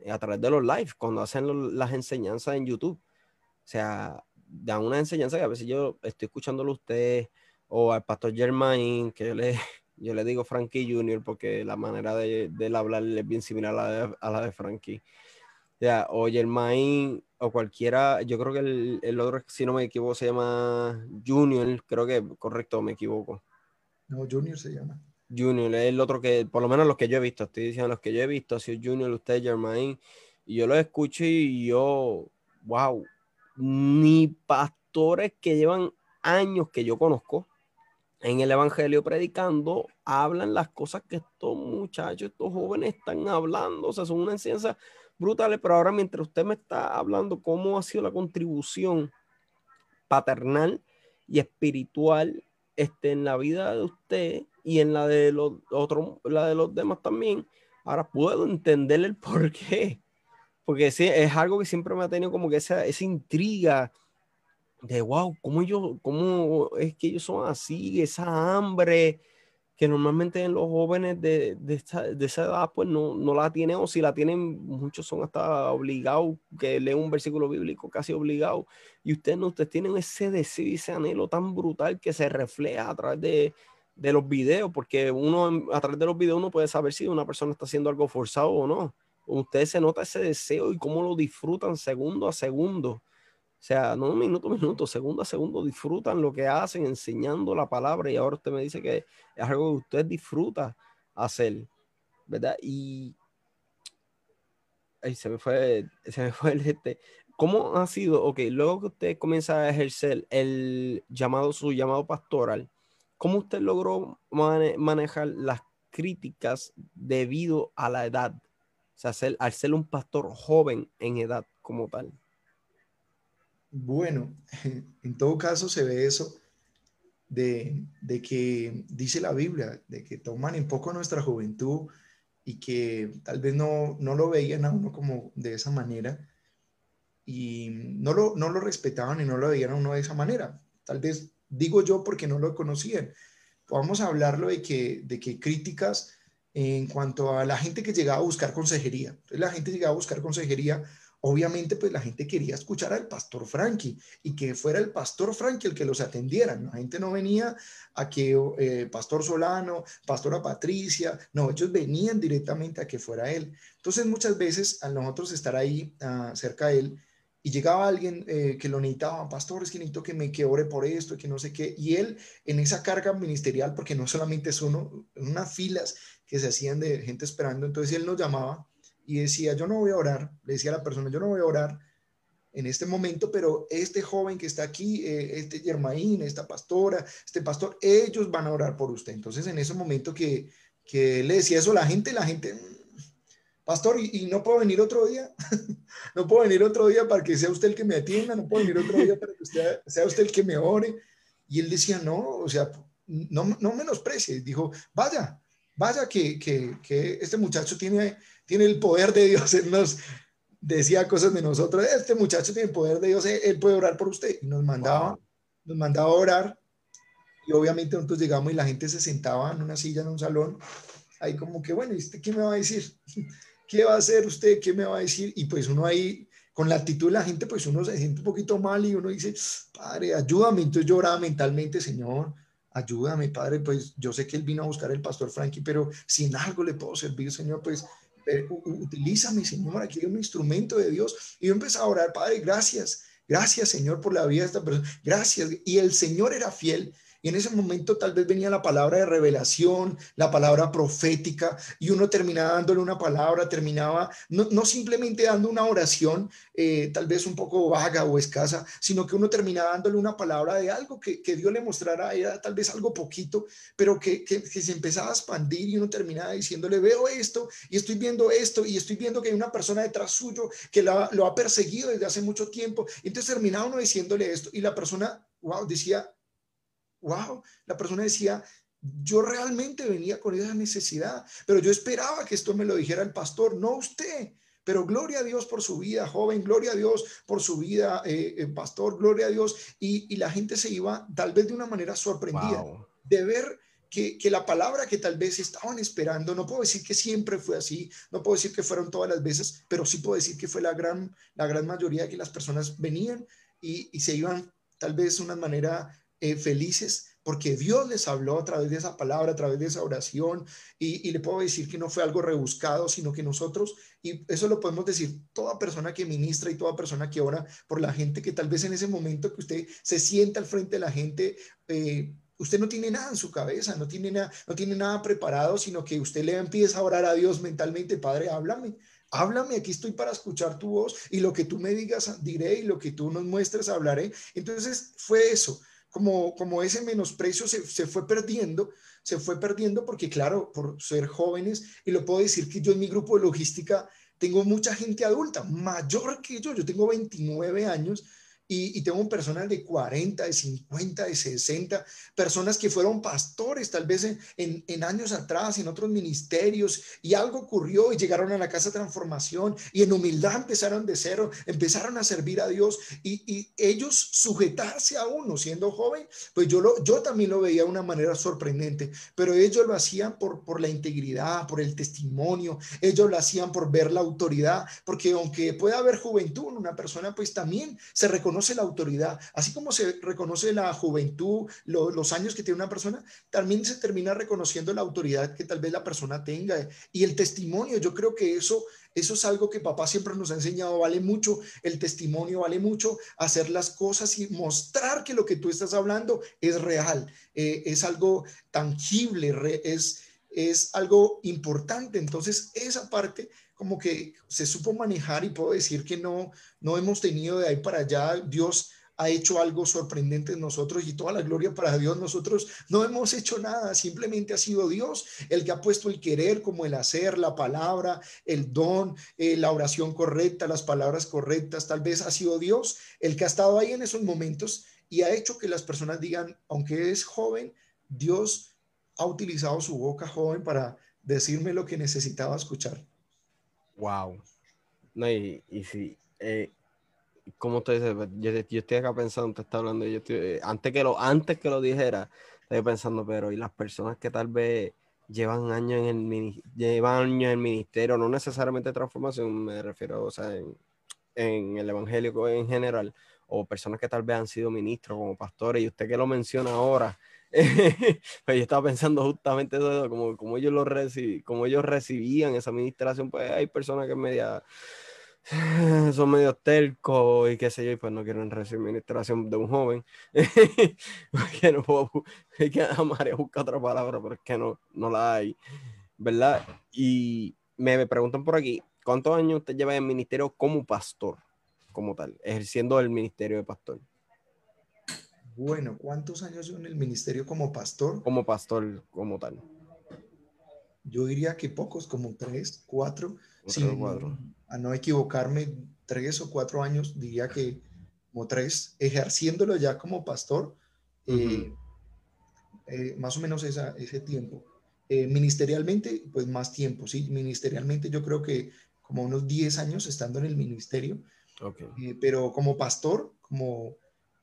a través de los lives, cuando hacen las enseñanzas en YouTube. O sea, dan una enseñanza que a veces yo estoy escuchándolo a ustedes o al pastor Germain, que yo le, yo le digo Frankie Junior porque la manera de, de hablar es bien similar a la de, a la de Frankie. Ya, o Germain o cualquiera, yo creo que el, el, otro, si no me equivoco, se llama Junior, creo que correcto, me equivoco. No, Junior se llama. Junior es el otro que, por lo menos los que yo he visto, estoy diciendo los que yo he visto, ha sido Junior, usted, Germain, y yo lo escucho y yo, wow, ni pastores que llevan años que yo conozco, en el Evangelio predicando, hablan las cosas que estos muchachos, estos jóvenes están hablando. O sea, son una enseñanza brutales, pero ahora mientras usted me está hablando cómo ha sido la contribución paternal y espiritual este, en la vida de usted y en la de los otros, la de los demás también, ahora puedo entender el por qué. Porque sí, es algo que siempre me ha tenido como que esa, esa intriga de wow, ¿cómo, ellos, ¿cómo es que ellos son así? Esa hambre que normalmente en los jóvenes de, de, esta, de esa edad pues no, no, la tienen o si la tienen muchos son hasta obligados que leen un versículo bíblico casi obligados y ustedes no, ustedes tienen ese deseo ese anhelo tan brutal que se refleja a través de, de los videos porque uno a través de los videos uno puede saber si una persona está haciendo algo forzado o no. Ustedes se nota ese deseo y cómo lo disfrutan segundo a segundo. O sea, no minuto a minuto, segundo a segundo, disfrutan lo que hacen enseñando la palabra y ahora usted me dice que es algo que usted disfruta hacer, ¿verdad? Y ahí se me fue, se me fue el este. ¿Cómo ha sido? Ok, luego que usted comienza a ejercer el llamado, su llamado pastoral, ¿cómo usted logró manejar las críticas debido a la edad? O sea, al ser un pastor joven en edad como tal. Bueno, en todo caso se ve eso de, de, que dice la Biblia, de que toman en poco nuestra juventud y que tal vez no, no lo veían a uno como de esa manera y no lo, no lo respetaban y no lo veían a uno de esa manera. Tal vez digo yo porque no lo conocían. Vamos a hablarlo de que, de que críticas en cuanto a la gente que llegaba a buscar consejería. La gente llegaba a buscar consejería obviamente pues la gente quería escuchar al pastor Frankie y que fuera el pastor Frankie el que los atendiera. La gente no venía a que eh, pastor Solano, pastora Patricia, no, ellos venían directamente a que fuera él. Entonces muchas veces a nosotros estar ahí ah, cerca de él y llegaba alguien eh, que lo necesitaba, pastor, es que necesito que me que ore por esto, que no sé qué, y él en esa carga ministerial, porque no solamente es uno, unas filas que se hacían de gente esperando, entonces él nos llamaba y decía, yo no voy a orar, le decía a la persona, yo no voy a orar en este momento, pero este joven que está aquí, eh, este Germain, esta pastora, este pastor, ellos van a orar por usted. Entonces, en ese momento que, que le decía eso la gente, la gente, mm, pastor, ¿y, no puedo venir otro día? no puedo venir otro día para que sea usted el que me atienda, no puedo venir otro día para que usted, sea usted el que me ore. Y él decía, no, o sea, no, no menosprecie. Dijo, vaya, vaya que, que, que este muchacho tiene tiene el poder de Dios. Él nos decía cosas de nosotros. Este muchacho tiene el poder de Dios, él puede orar por usted. Y nos mandaba, nos mandaba a orar. Y obviamente nosotros llegamos y la gente se sentaba en una silla, en un salón. Ahí como que, bueno, ¿y usted qué me va a decir? ¿Qué va a hacer usted? ¿Qué me va a decir? Y pues uno ahí, con la actitud de la gente, pues uno se siente un poquito mal y uno dice, Padre, ayúdame. Entonces lloraba mentalmente, Señor, ayúdame, Padre, pues yo sé que él vino a buscar el pastor Frankie, pero si en algo le puedo servir, Señor, pues utilízame, Señor, aquí hay un instrumento de Dios. Y yo empecé a orar, Padre, gracias, gracias, Señor, por la vida de esta persona, gracias. Y el Señor era fiel y en ese momento tal vez venía la palabra de revelación, la palabra profética, y uno terminaba dándole una palabra, terminaba no, simplemente dando una oración, eh, tal vez un poco vaga o escasa, sino que uno terminaba dándole una palabra de algo que, Dios le mostrara, era tal vez algo poquito, pero que, se empezaba a expandir y uno terminaba diciéndole, veo esto y estoy viendo esto y estoy viendo que hay una persona detrás suyo que lo ha perseguido desde hace mucho tiempo. Entonces terminaba uno diciéndole esto y la persona, wow, decía, wow, la persona decía, yo realmente venía con esa necesidad, pero yo esperaba que esto me lo dijera el pastor, no usted. Pero gloria a Dios por su vida, joven, gloria a Dios por su vida, eh, eh, pastor, gloria a Dios. Y, la gente se iba tal vez de una manera sorprendida de ver que, que, la palabra que tal vez estaban esperando, no puedo decir que siempre fue así, no puedo decir que fueron todas las veces, pero sí puedo decir que fue la gran, la gran mayoría de que las personas venían y, y se iban tal vez de una manera eh, felices porque Dios les habló a través de esa palabra, a través de esa oración, y, le puedo decir que no fue algo rebuscado, sino que nosotros, y eso lo podemos decir, toda persona que ministra y toda persona que ora por la gente, que tal vez en ese momento que usted se sienta al frente de la gente, eh, usted no tiene nada en su cabeza, no tiene, nada, no tiene nada preparado, sino que usted le empieza a orar a Dios mentalmente, Padre, háblame, Háblame, aquí estoy para escuchar tu voz y lo que tú me digas diré y lo que tú nos muestres hablaré. Entonces fue eso como, como ese menosprecio se, se fue perdiendo, se fue perdiendo porque, claro, por ser jóvenes, y lo puedo decir que yo en mi grupo de logística tengo mucha gente adulta, mayor que yo, yo tengo 29 años y, tengo personas de 40, de 50, de 60, personas que fueron pastores tal vez en, en, años atrás, en otros ministerios, y algo ocurrió y llegaron a la casa transformación y en humildad empezaron de cero, empezaron a servir a Dios y, y ellos sujetarse a uno siendo joven, pues yo, lo, yo también lo veía de una manera sorprendente, pero ellos lo hacían por, por la integridad, por el testimonio, ellos lo hacían por ver la autoridad, porque aunque pueda haber juventud en una persona, pues también se reconoce la autoridad, así como se reconoce la juventud, los años que tiene una persona, también se termina reconociendo la autoridad que tal vez la persona tenga y el testimonio. Yo creo que eso, eso es algo que papá siempre nos ha enseñado, vale mucho, el testimonio vale mucho, hacer las cosas y mostrar que lo que tú estás hablando es real, eh, es algo tangible, es, es algo importante. Entonces, esa parte como que se supo manejar y puedo decir que no, no hemos tenido de ahí para allá. Dios ha hecho algo sorprendente en nosotros y toda la gloria para Dios. Nosotros no hemos hecho nada, simplemente ha sido Dios el que ha puesto el querer como el hacer, la palabra, el don, eh, la oración correcta, las palabras correctas. Tal vez ha sido Dios el que ha estado ahí en esos momentos y ha hecho que las personas digan, aunque es joven, Dios ha utilizado su boca joven para decirme lo que necesitaba escuchar. Wow. No, y, y sí, eh, como usted dice, pues, yo, estoy acá pensando, usted está hablando, yo eh, antes, que lo, antes que lo dijera, estoy pensando, pero y las personas que tal vez llevan años en el, llevan años en el ministerio, no necesariamente transformación, me refiero, o sea, en, en el evangélico en general, o personas que tal vez han sido ministros como pastores, y usted que lo menciona ahora, pues yo estaba pensando justamente eso, como, como, ellos lo como ellos recibían esa administración, pues hay personas que media son medio tercos y qué sé yo, y pues no quieren recibir administración de un joven. que no puedo, hay que buscar otra palabra, pero es que no, no la hay, ¿verdad? Y me, preguntan por aquí, ¿cuántos años usted lleva en el ministerio como pastor, como tal, ejerciendo el ministerio de pastor? Bueno, ¿cuántos años en el ministerio como pastor? Como pastor, como tal. Yo diría que pocos, como tres, cuatro. Sin, A no equivocarme, tres o cuatro años, diría que como tres, ejerciéndolo ya como pastor, eh, eh, más o menos ese tiempo. Eh, ministerialmente, pues más tiempo, sí. Ministerialmente yo creo que como unos diez años estando en el ministerio. pero como pastor, como,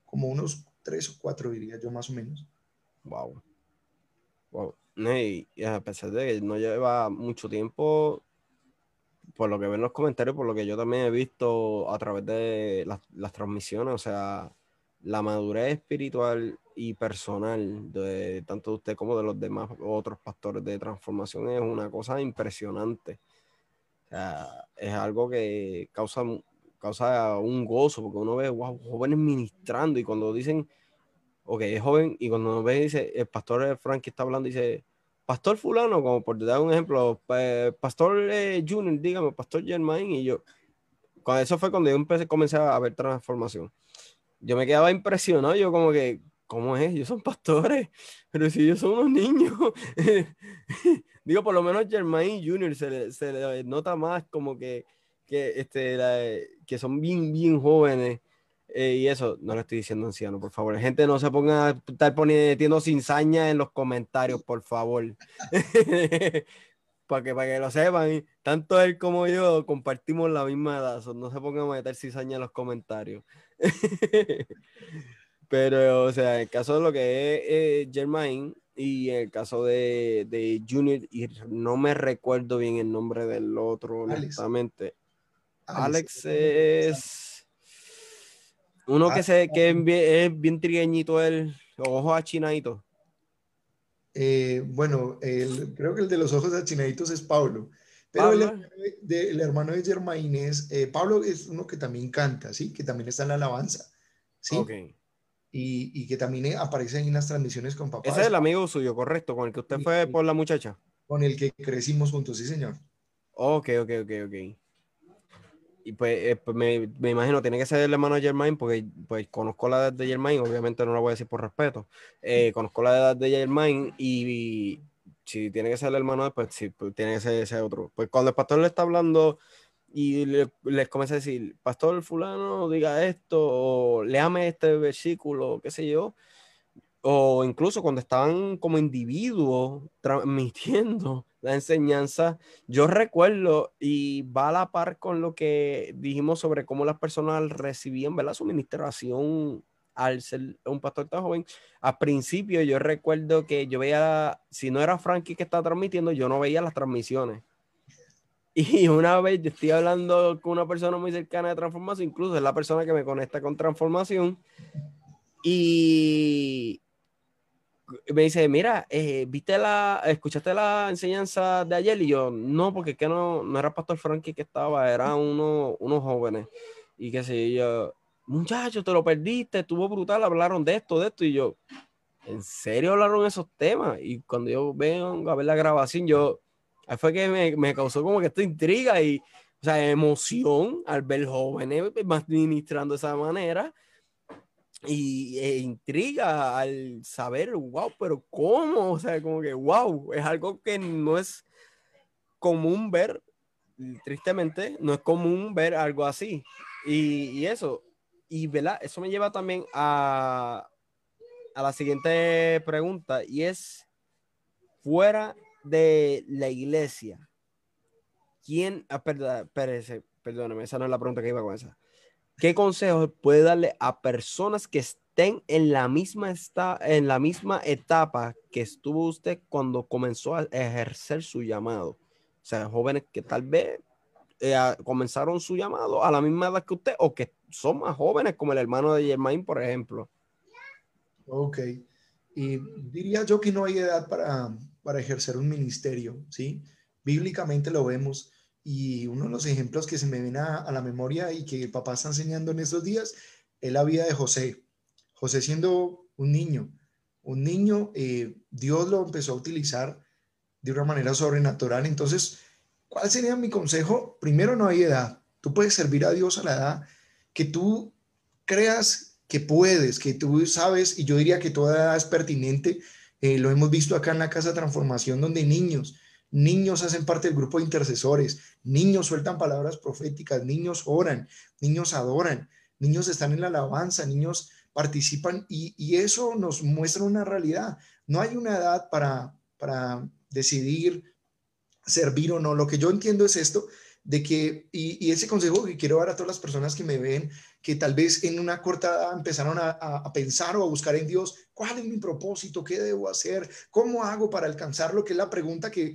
como unos tres o cuatro, diría yo, más o menos. Wow. Wow. Y a pesar de que no lleva mucho tiempo, por lo que ven los comentarios, por lo que yo también he visto a través de las, las transmisiones, o sea, la madurez espiritual y personal de tanto de usted como de los demás otros pastores de transformación es una cosa impresionante. O sea, es algo que causa causa un gozo, porque uno ve, wow, jóvenes ministrando, y cuando dicen, ok, es joven, y cuando uno ve, dice, el pastor Frankie está hablando, dice, pastor fulano, como por dar un ejemplo, pastor eh, Junior, dígame, pastor Germain, y yo, cuando eso fue cuando yo empecé, comencé a ver transformación. Yo me quedaba impresionado, yo como que, ¿cómo es? Ellos son pastores, pero si ellos son unos niños. Digo, por lo menos Germain Junior se se le nota más como que que, este, que son bien, bien jóvenes. Eh, y eso, no le estoy diciendo anciano, por favor. Gente, no se ponga a estar poniendo cizaña en los comentarios, por favor. para, que, para que lo sepan, tanto él como yo compartimos la misma edad. no se pongan a meter cizaña en los comentarios. Pero, o sea, en el caso de lo que es eh, Germain y en el caso de, de Junior, y no me recuerdo bien el nombre del otro, honestamente. Alex es uno que, se, que es bien, trigueñito, el ojos achinaditos. Eh, bueno, creo que el de los ojos achinaditos es Pablo. Pero el hermano, de, Germain es, eh, Pablo es uno que también canta, ¿sí? Que también está en la alabanza, ¿sí? Y, y, que también aparece en las transmisiones con papá. Ese es el amigo suyo, correcto, con el que usted fue por la muchacha. Con el que crecimos juntos, sí, señor. Ok, ok, ok, ok y pues, eh, pues me, me, imagino, tiene que ser el hermano de Germain, porque pues conozco la edad de Germain, obviamente no la voy a decir por respeto, eh, conozco la edad de Germain y, si tiene que ser el hermano, pues sí, pues, tiene que ser ese otro. Pues cuando el pastor le está hablando y le, les comienza a decir, pastor fulano, diga esto, o léame este versículo, qué sé yo, o incluso cuando estaban como individuos transmitiendo la enseñanza, yo recuerdo y va a la par con lo que dijimos sobre cómo las personas recibían ¿verdad? su ministración al ser un pastor tan joven. Al principio yo recuerdo que yo veía, si no era Frankie que estaba transmitiendo, yo no veía las transmisiones. Y una vez yo estoy hablando con una persona muy cercana de transformación, incluso es la persona que me conecta con transformación. Y me dice, mira, eh, ¿viste la, escuchaste la enseñanza de ayer? Y yo, no, porque es que no, no era Pastor Frankie que estaba, eran uno, unos jóvenes. Y qué sé yo, muchachos, te lo perdiste, estuvo brutal, hablaron de esto, de esto. Y yo, ¿en serio hablaron esos temas? Y cuando yo vengo a ver la grabación, yo, ahí fue que me, me causó como que esta intriga y, o sea, emoción al ver jóvenes ministrando de esa manera y e intriga al saber, wow, pero ¿cómo? O sea, como que, wow, es algo que no es común ver, tristemente, no es común ver algo así. Y, y eso, y ¿verdad? eso me lleva también a, a la siguiente pregunta, y es, fuera de la iglesia, ¿quién, ah, perdón, perdóname, esa no es la pregunta que iba con esa. ¿Qué consejos puede darle a personas que estén en la misma, esta, en la misma etapa que estuvo usted cuando comenzó a ejercer su llamado? O sea, jóvenes que tal vez eh, comenzaron su llamado a la misma edad que usted o que son más jóvenes, como el hermano de Germain, por ejemplo. Ok. Y diría yo que no hay edad para, para ejercer un ministerio, ¿sí? Bíblicamente lo vemos. Y uno de los ejemplos que se me viene a, la memoria y que el papá está enseñando en estos días es la vida de José. José siendo un niño, un niño, eh, Dios lo empezó a utilizar de una manera sobrenatural. Entonces, ¿cuál sería mi consejo? Primero, no hay edad. Tú puedes servir a Dios a la edad que tú creas que puedes, que tú sabes, y yo diría que toda edad es pertinente. Eh, lo hemos visto acá en la Casa Transformación, donde niños niños hacen parte del grupo de intercesores, niños sueltan palabras proféticas, niños oran, niños adoran, niños están en la alabanza, niños participan y, eso nos muestra una realidad. No hay una edad para, para decidir servir o no. Lo que yo entiendo es esto, de que, y, ese consejo que quiero dar a todas las personas que me ven, que tal vez en una corta edad empezaron a, pensar o a buscar en Dios, ¿cuál es mi propósito? ¿Qué debo hacer? ¿Cómo hago para alcanzarlo? Que es la pregunta que,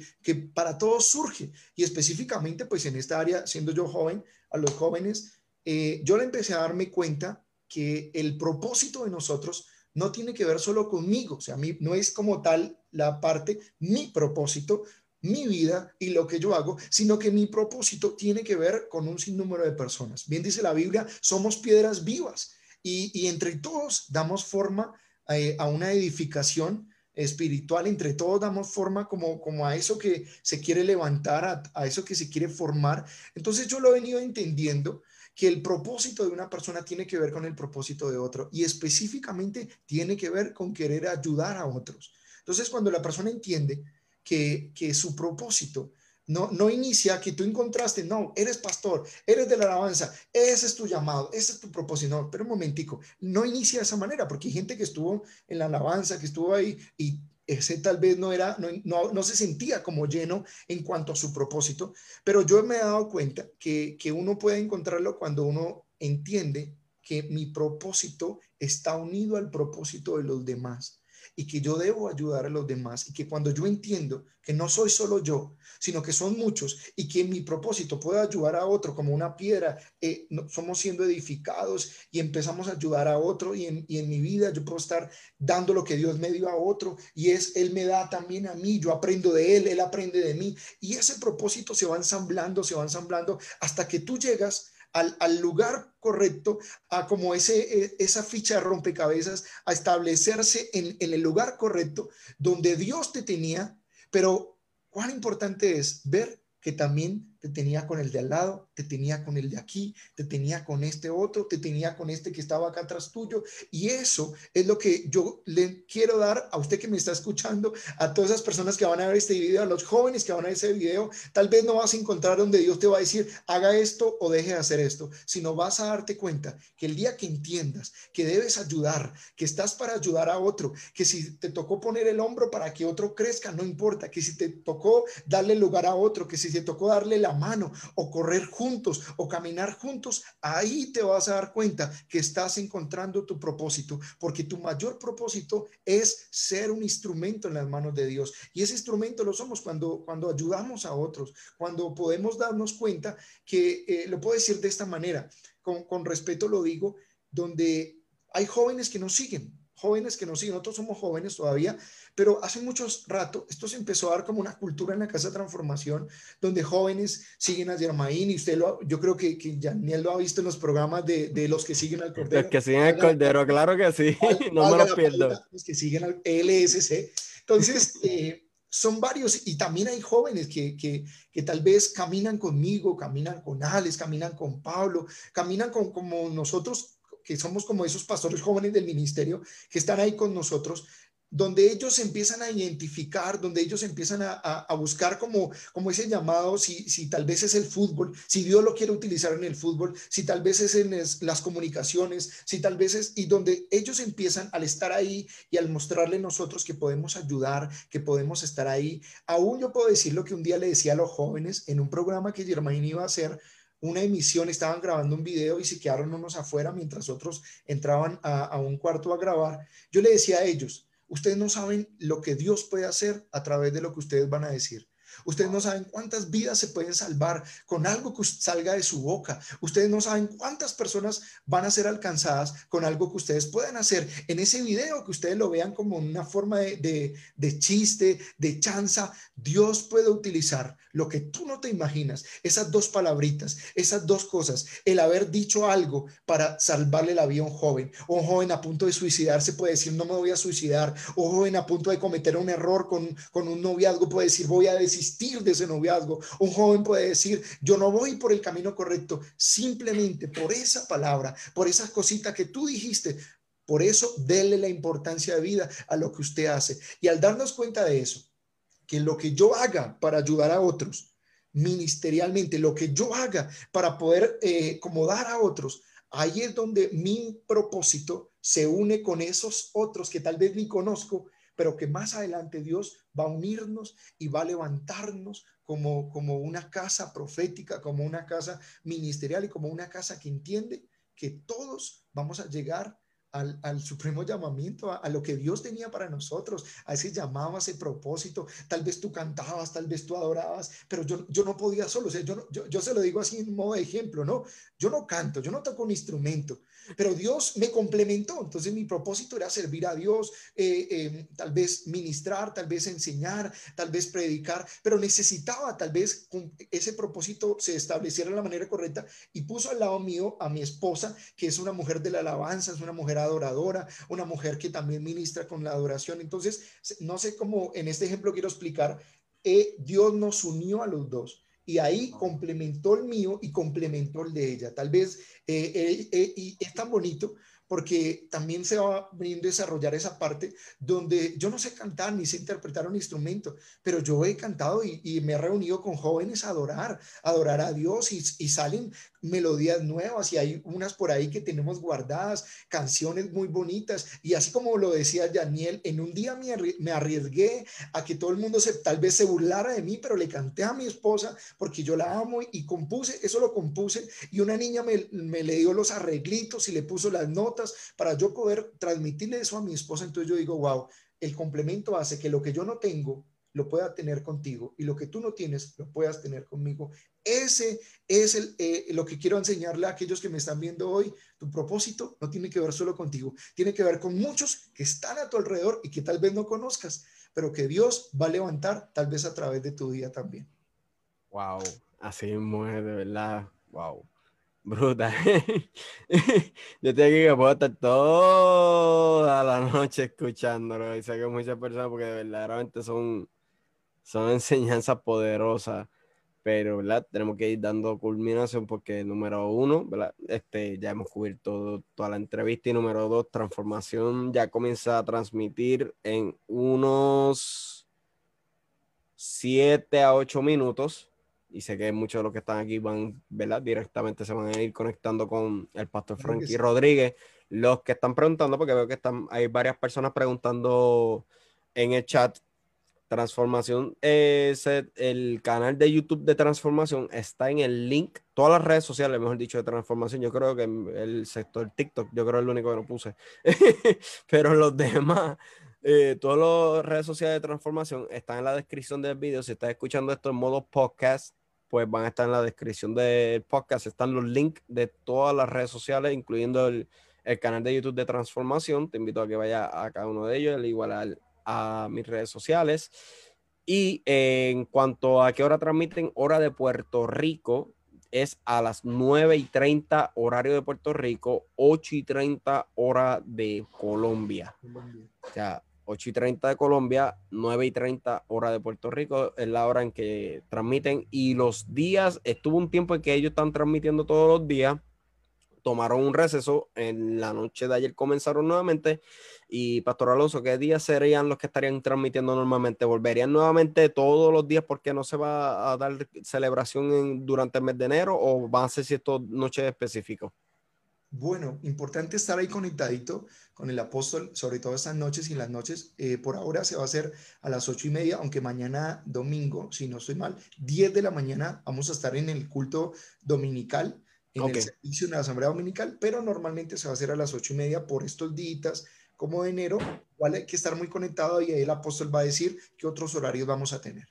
para todos surge. Y específicamente, pues en esta área, siendo yo joven, a los jóvenes, eh, yo le empecé a darme cuenta que el propósito de nosotros no tiene que ver solo conmigo, o sea, a mí no es como tal la parte, mi propósito, mi vida y lo que yo hago, sino que mi propósito tiene que ver con un sinnúmero de personas. Bien dice la Biblia, somos piedras vivas y, entre todos damos forma eh, a una edificación espiritual, entre todos damos forma como, como a eso que se quiere levantar, a, a eso que se quiere formar. Entonces yo lo he venido entendiendo que el propósito de una persona tiene que ver con el propósito de otro y específicamente tiene que ver con querer ayudar a otros. Entonces cuando la persona entiende que, su propósito. No, no inicia que tú encontraste, no, eres pastor, eres de la alabanza, ese es tu llamado, ese es tu propósito. No, pero un momentico, no inicia de esa manera, porque hay gente que estuvo en la alabanza, que estuvo ahí y ese tal vez no era, no, no, se sentía como lleno en cuanto a su propósito, pero yo me he dado cuenta que, que uno puede encontrarlo cuando uno entiende que mi propósito está unido al propósito de los demás y que yo debo ayudar a los demás y que cuando yo entiendo que no soy solo yo, sino que son muchos y que mi propósito puede ayudar a otro como una piedra, eh, somos siendo edificados y empezamos a ayudar a otro y en, y en mi vida yo puedo estar dando lo que Dios me dio a otro y es Él me da también a mí, yo aprendo de Él, Él aprende de mí y ese propósito se va ensamblando, se va ensamblando hasta que tú llegas al, lugar correcto, a como ese, e, esa ficha de rompecabezas, a establecerse en, en el lugar correcto donde Dios te tenía, pero cuán importante es ver que también te tenía con el de al lado, te tenía con el de aquí, te tenía con este otro, te tenía con este que estaba acá atrás tuyo. Y eso es lo que yo le quiero dar a usted que me está escuchando, a todas esas personas que van a ver este video, a los jóvenes que van a ver ese video. Tal vez no vas a encontrar donde Dios te va a decir, haga esto o deje de hacer esto, sino vas a darte cuenta que el día que entiendas que debes ayudar, que estás para ayudar a otro, que si te tocó poner el hombro para que otro crezca, no importa, que si te tocó darle lugar a otro, que si te tocó darle la mano o correr juntos o caminar juntos, ahí te vas a dar cuenta que estás encontrando tu propósito, porque tu mayor propósito es ser un instrumento en las manos de Dios. Y ese instrumento lo somos cuando, cuando ayudamos a otros, cuando podemos darnos cuenta que, eh, lo puedo decir de esta manera, con, con respeto lo digo, donde hay jóvenes que nos siguen, jóvenes que nos siguen, nosotros somos jóvenes todavía, pero hace mucho rato esto se empezó a dar como una cultura en la Casa de Transformación, donde jóvenes siguen a Germain y usted lo, yo creo que, que Daniel lo ha visto en los programas de, de los que siguen al Cordero. Los que siguen al Cordero, claro que sí, no me lo pierdo. Los que siguen al LSC. Entonces, eh, son varios y también hay jóvenes que, que, que, tal vez caminan conmigo, caminan con Alex, caminan con Pablo, caminan con como nosotros que somos como esos pastores jóvenes del ministerio que están ahí con nosotros, donde ellos empiezan a identificar, donde ellos empiezan a, buscar como, como ese llamado, si, si, tal vez es el fútbol, si Dios lo quiere utilizar en el fútbol, si tal vez es en las comunicaciones, si tal vez es, y donde ellos empiezan al estar ahí y al mostrarle a nosotros que podemos ayudar, que podemos estar ahí. Aún yo puedo decir lo que un día le decía a los jóvenes en un programa que Germain iba a hacer, una emisión, estaban grabando un video y se quedaron unos afuera mientras otros entraban a, a un cuarto a grabar. Yo le decía a ellos, Ustedes no saben lo que Dios puede hacer a través de lo que ustedes van a decir. Ustedes no saben cuántas vidas se pueden salvar con algo que salga de su boca. Ustedes no saben cuántas personas van a ser alcanzadas con algo que ustedes pueden hacer. En ese video, que ustedes lo vean como una forma de, de chiste, de chanza, Dios puede utilizar lo que tú no te imaginas, esas dos palabritas, esas dos cosas, el haber dicho algo para salvarle la vida a un joven, o un joven a punto de suicidarse puede decir, no me voy a suicidar, o un joven a punto de cometer un error con, con un noviazgo puede decir, voy a desistir de ese noviazgo, un joven puede decir, yo no voy por el camino correcto, simplemente por esa palabra, por esas cositas que tú dijiste, por eso, déle la importancia de vida a lo que usted hace. Y al darnos cuenta de eso, que lo que yo haga para ayudar a otros ministerialmente, lo que yo haga para poder eh, acomodar a otros, ahí es donde mi propósito se une con esos otros que tal vez ni conozco, pero que más adelante Dios va a unirnos y va a levantarnos como, como una casa profética, como una casa ministerial y como una casa que entiende que todos vamos a llegar al, supremo llamamiento, a, lo que Dios tenía para nosotros, a ese llamado, a ese propósito. Tal vez tú cantabas, tal vez tú adorabas, pero yo, yo no podía solo, o sea, yo, yo, yo se lo digo así en modo de ejemplo, ¿no? Yo no canto, yo no toco un instrumento, pero Dios me complementó. Entonces mi propósito era servir a Dios, eh, em, tal vez ministrar, tal vez enseñar, tal vez predicar, pero necesitaba tal vez ese propósito se estableciera de la manera correcta y puso al lado mío a mi esposa, que es una mujer de la alabanza, es una mujer adoradora, una mujer que también ministra con la adoración. Entonces, no sé cómo en este ejemplo quiero explicar, eh, Dios nos unió a los dos y ahí complementó el mío y complementó el de ella. Tal vez, eh, eh, eh, y es tan bonito porque también se va a desarrollar esa parte donde yo no sé cantar ni sé interpretar un instrumento, pero yo he cantado y, me he reunido con jóvenes a adorar, adorar a Dios y, y, salen melodías nuevas y hay unas por ahí que tenemos guardadas, canciones muy bonitas. Y así como lo decía Daniel, en un día me arriesgué a que todo el mundo se, tal vez se burlara de mí, pero le canté a mi esposa porque yo la amo y, compuse, eso lo compuse. Y una niña me, me le dio los arreglitos y le puso las notas para yo poder transmitirle eso a mi esposa, entonces yo digo, wow, el complemento hace que lo que yo no tengo, lo pueda tener contigo y lo que tú no tienes lo puedas tener conmigo. Ese es el, eh, lo que quiero enseñarle a aquellos que me están viendo hoy. Tu propósito no tiene que ver solo contigo, tiene que ver con muchos que están a tu alrededor y que tal vez no conozcas, pero que Dios va a levantar tal vez a través de tu día también. Wow, así es, de verdad. Wow, bruta. Yo tengo que puedo estar toda la noche escuchándolo y sé que muchas personas porque verdaderamente son son enseñanzas poderosas, pero ¿verdad? tenemos que ir dando culminación porque número uno, ¿verdad? Este, ya hemos cubierto toda la entrevista y número dos, transformación ya comienza a transmitir en unos 7 a 8 minutos y sé que muchos de los que están aquí van, ¿verdad? Directamente se van a ir conectando con el pastor Frankie Rodríguez. Los que están preguntando, porque veo que están, hay varias personas preguntando en el chat Transformación, es el canal de YouTube de Transformación está en el link, todas las redes sociales, mejor dicho, de Transformación. Yo creo que el sector TikTok, yo creo que es lo único que no puse. Pero los demás, eh, todas las redes sociales de Transformación están en la descripción del video. Si estás escuchando esto en modo podcast, pues van a estar en la descripción del podcast. Están los links de todas las redes sociales, incluyendo el, el canal de YouTube de Transformación. Te invito a que vaya a cada uno de ellos, al igual al a mis redes sociales. Y en cuanto a qué hora transmiten, hora de Puerto Rico es a las 9 y 30 horario de Puerto Rico, 8 y 30 hora de Colombia. O sea, 8 y 30 de Colombia, 9 y 30 hora de Puerto Rico es la hora en que transmiten. Y los días, estuvo un tiempo en que ellos están transmitiendo todos los días, tomaron un receso. En la noche de ayer comenzaron nuevamente. Y Pastor Alonso, ¿qué días serían los que estarían transmitiendo normalmente? ¿Volverían nuevamente todos los días porque no se va a dar celebración durante el mes de enero o van a ser ciertas noches específicas? Bueno, importante estar ahí conectadito con el apóstol, sobre todo estas noches y las noches. Eh, por ahora se va a hacer a las ocho y media, aunque mañana domingo, si no estoy mal, 10 de la mañana vamos a estar en el culto dominical, en el servicio de la asamblea dominical, pero normalmente se va a hacer a las ocho y media por estos días como de enero. Igual hay que estar muy conectado y ahí el apóstol va a decir qué otros horarios vamos a tener.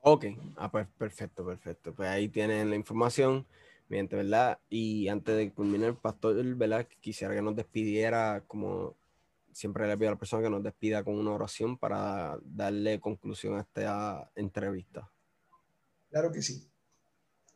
Ok, ah, pues perfecto, perfecto. Pues ahí tienen la información. ¿verdad? Y antes de culminar, el pastor, ¿verdad? Quisiera que nos despidiera, como siempre le pido a la persona que nos despida con una oración para darle conclusión a esta entrevista. Claro que sí.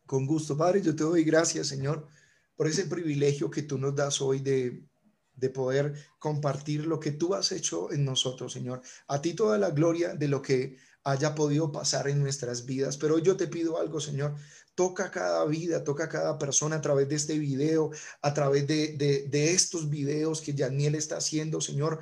Con gusto, Padre, yo te doy gracias, Señor, por ese privilegio que tú nos das hoy de, de poder compartir lo que tú has hecho en nosotros, Señor. A ti toda la gloria de lo que haya podido pasar en nuestras vidas. Pero yo te pido algo, Señor, toca cada vida, toca cada persona a través de este video, a través de, de, estos videos que Daniel está haciendo, Señor.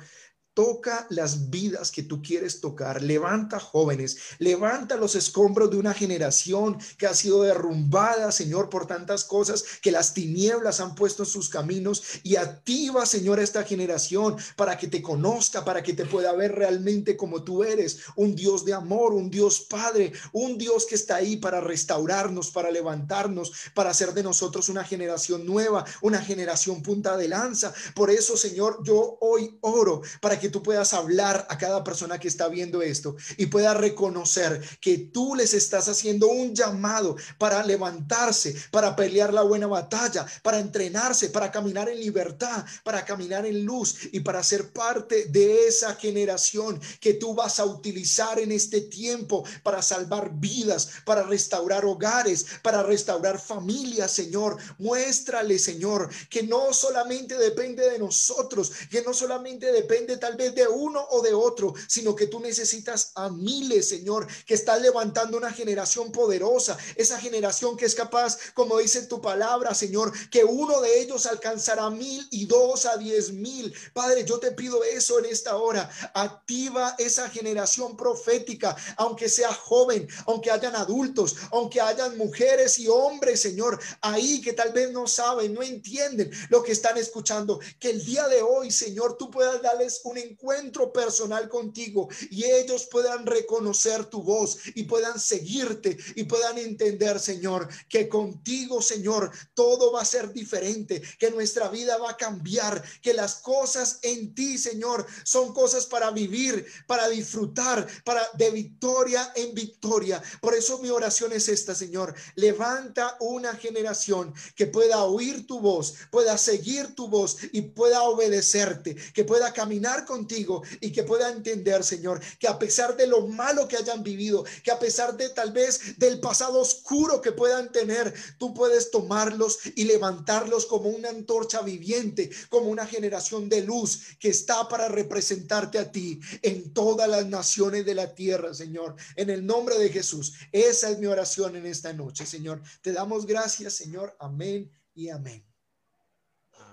Toca las vidas que tú quieres tocar. Levanta jóvenes. Levanta los escombros de una generación que ha sido derrumbada, Señor, por tantas cosas que las tinieblas han puesto en sus caminos. Y activa, Señor, esta generación para que te conozca, para que te pueda ver realmente como tú eres. Un Dios de amor, un Dios Padre, un Dios que está ahí para restaurarnos, para levantarnos, para hacer de nosotros una generación nueva, una generación punta de lanza. Por eso, Señor, yo hoy oro para que tú puedas hablar a cada persona que está viendo esto y pueda reconocer que tú les estás haciendo un llamado para levantarse, para pelear la buena batalla, para entrenarse, para caminar en libertad, para caminar en luz y para ser parte de esa generación que tú vas a utilizar en este tiempo para salvar vidas, para restaurar hogares, para restaurar familias, Señor. Muéstrale, Señor, que no solamente depende de nosotros, que no solamente depende tal vez de uno o de otro, sino que tú necesitas a miles, Señor, que están levantando una generación poderosa, esa generación que es capaz, como dice tu palabra, Señor, que uno de ellos alcanzará mil y dos a diez mil. Padre, yo te pido eso en esta hora. Activa esa generación profética, aunque sea joven, aunque hayan adultos, aunque hayan mujeres y hombres, Señor, ahí que tal vez no saben, no entienden lo que están escuchando. Que el día de hoy, Señor, tú puedas darles un encuentro personal contigo y ellos puedan reconocer tu voz y puedan seguirte y puedan entender, Señor, que contigo, Señor, todo va a ser diferente, que nuestra vida va a cambiar, que las cosas en ti, Señor, son cosas para vivir, para disfrutar, para de victoria en victoria. Por eso mi oración es esta, Señor. Levanta una generación que pueda oír tu voz, pueda seguir tu voz y pueda obedecerte, que pueda caminar contigo y que pueda entender, Señor, que a pesar de lo malo que hayan vivido, que a pesar de tal vez del pasado oscuro que puedan tener, tú puedes tomarlos y levantarlos como una antorcha viviente, como una generación de luz que está para representarte a ti en todas las naciones de la tierra, Señor. En el nombre de Jesús. Esa es mi oración en esta noche, Señor. Te damos gracias, Señor. Amén y amén.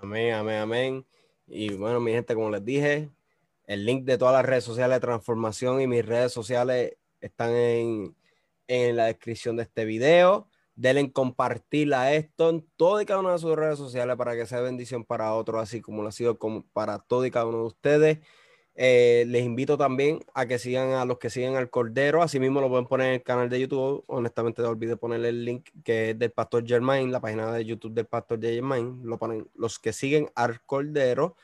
Amén, amén, amén. Y bueno, mi gente, como les dije, el link de todas las redes sociales de transformación y mis redes sociales están en, la descripción de este video. Denle compartir a esto en todo y cada una de sus redes sociales para que sea bendición para otros, así como lo ha sido para todo y cada uno de ustedes. Eh, les invito también a que sigan a los que siguen al Cordero. Asimismo, lo pueden poner en el canal de YouTube. Honestamente, no olvidé ponerle el link que es del Pastor Germain, la página de YouTube del Pastor Germain. Lo ponen los que siguen al Cordero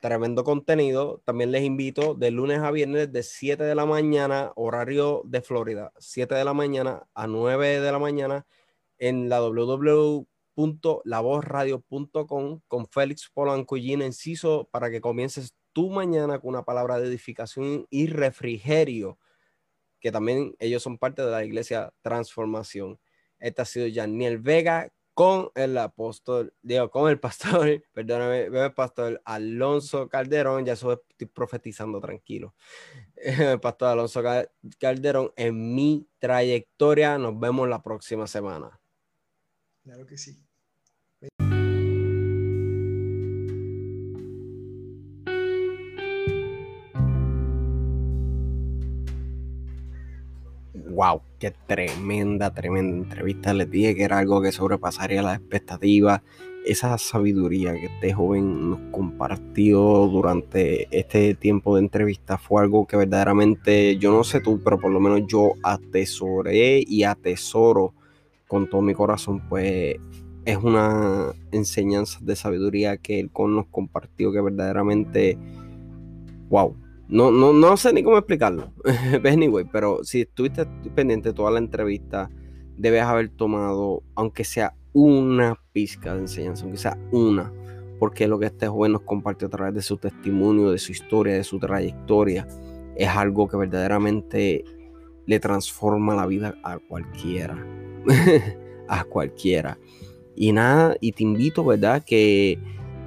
tremendo contenido. También les invito de lunes a viernes de 7 de la mañana, horario de Florida, 7 de la mañana a 9 de la mañana en la www.lavozradio.com con Félix Polanco y Gina Enciso para que comiences tu mañana con una palabra de edificación y refrigerio, que también ellos son parte de la iglesia Transformación. Este ha sido Janiel Vega con el apóstol, digo, con el pastor, perdóname, el pastor Alonso Calderón, ya estoy profetizando tranquilo. El pastor Alonso Calderón en mi trayectoria. Nos vemos la próxima semana. Claro que sí. Wow, qué tremenda, tremenda entrevista. Les dije que era algo que sobrepasaría las expectativas. Esa sabiduría que este joven nos compartió durante este tiempo de entrevista fue algo que verdaderamente, yo no sé tú, pero por lo menos yo atesoré y atesoro con todo mi corazón, pues es una enseñanza de sabiduría que él con nos compartió que verdaderamente, wow, no, no, no sé ni cómo explicarlo. anyway, pero si estuviste pendiente toda la entrevista, debes haber tomado, aunque sea una pizca de enseñanza, aunque sea una, porque lo que este joven nos compartió a través de su testimonio, de su historia, de su trayectoria, es algo que verdaderamente le transforma la vida a cualquiera. a cualquiera. Y nada, y te invito, ¿verdad? Que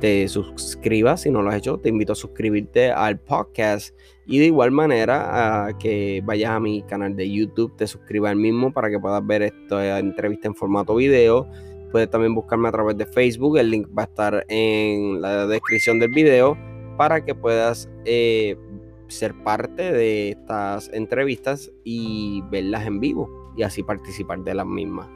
te suscribas si no lo has hecho. Te invito a suscribirte al podcast y de igual manera a que vayas a mi canal de YouTube, te suscribas al mismo para que puedas ver esta entrevista en formato video. Puedes también buscarme a través de Facebook, el link va a estar en la descripción del video para que puedas eh, ser parte de estas entrevistas y verlas en vivo y así participar de las mismas.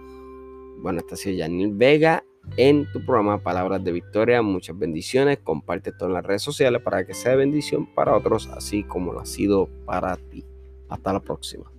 Bueno, esta ha sido Janil Vega en tu programa Palabras de Victoria. Muchas bendiciones. Comparte esto en las redes sociales para que sea bendición para otros, así como lo ha sido para ti. Hasta la próxima.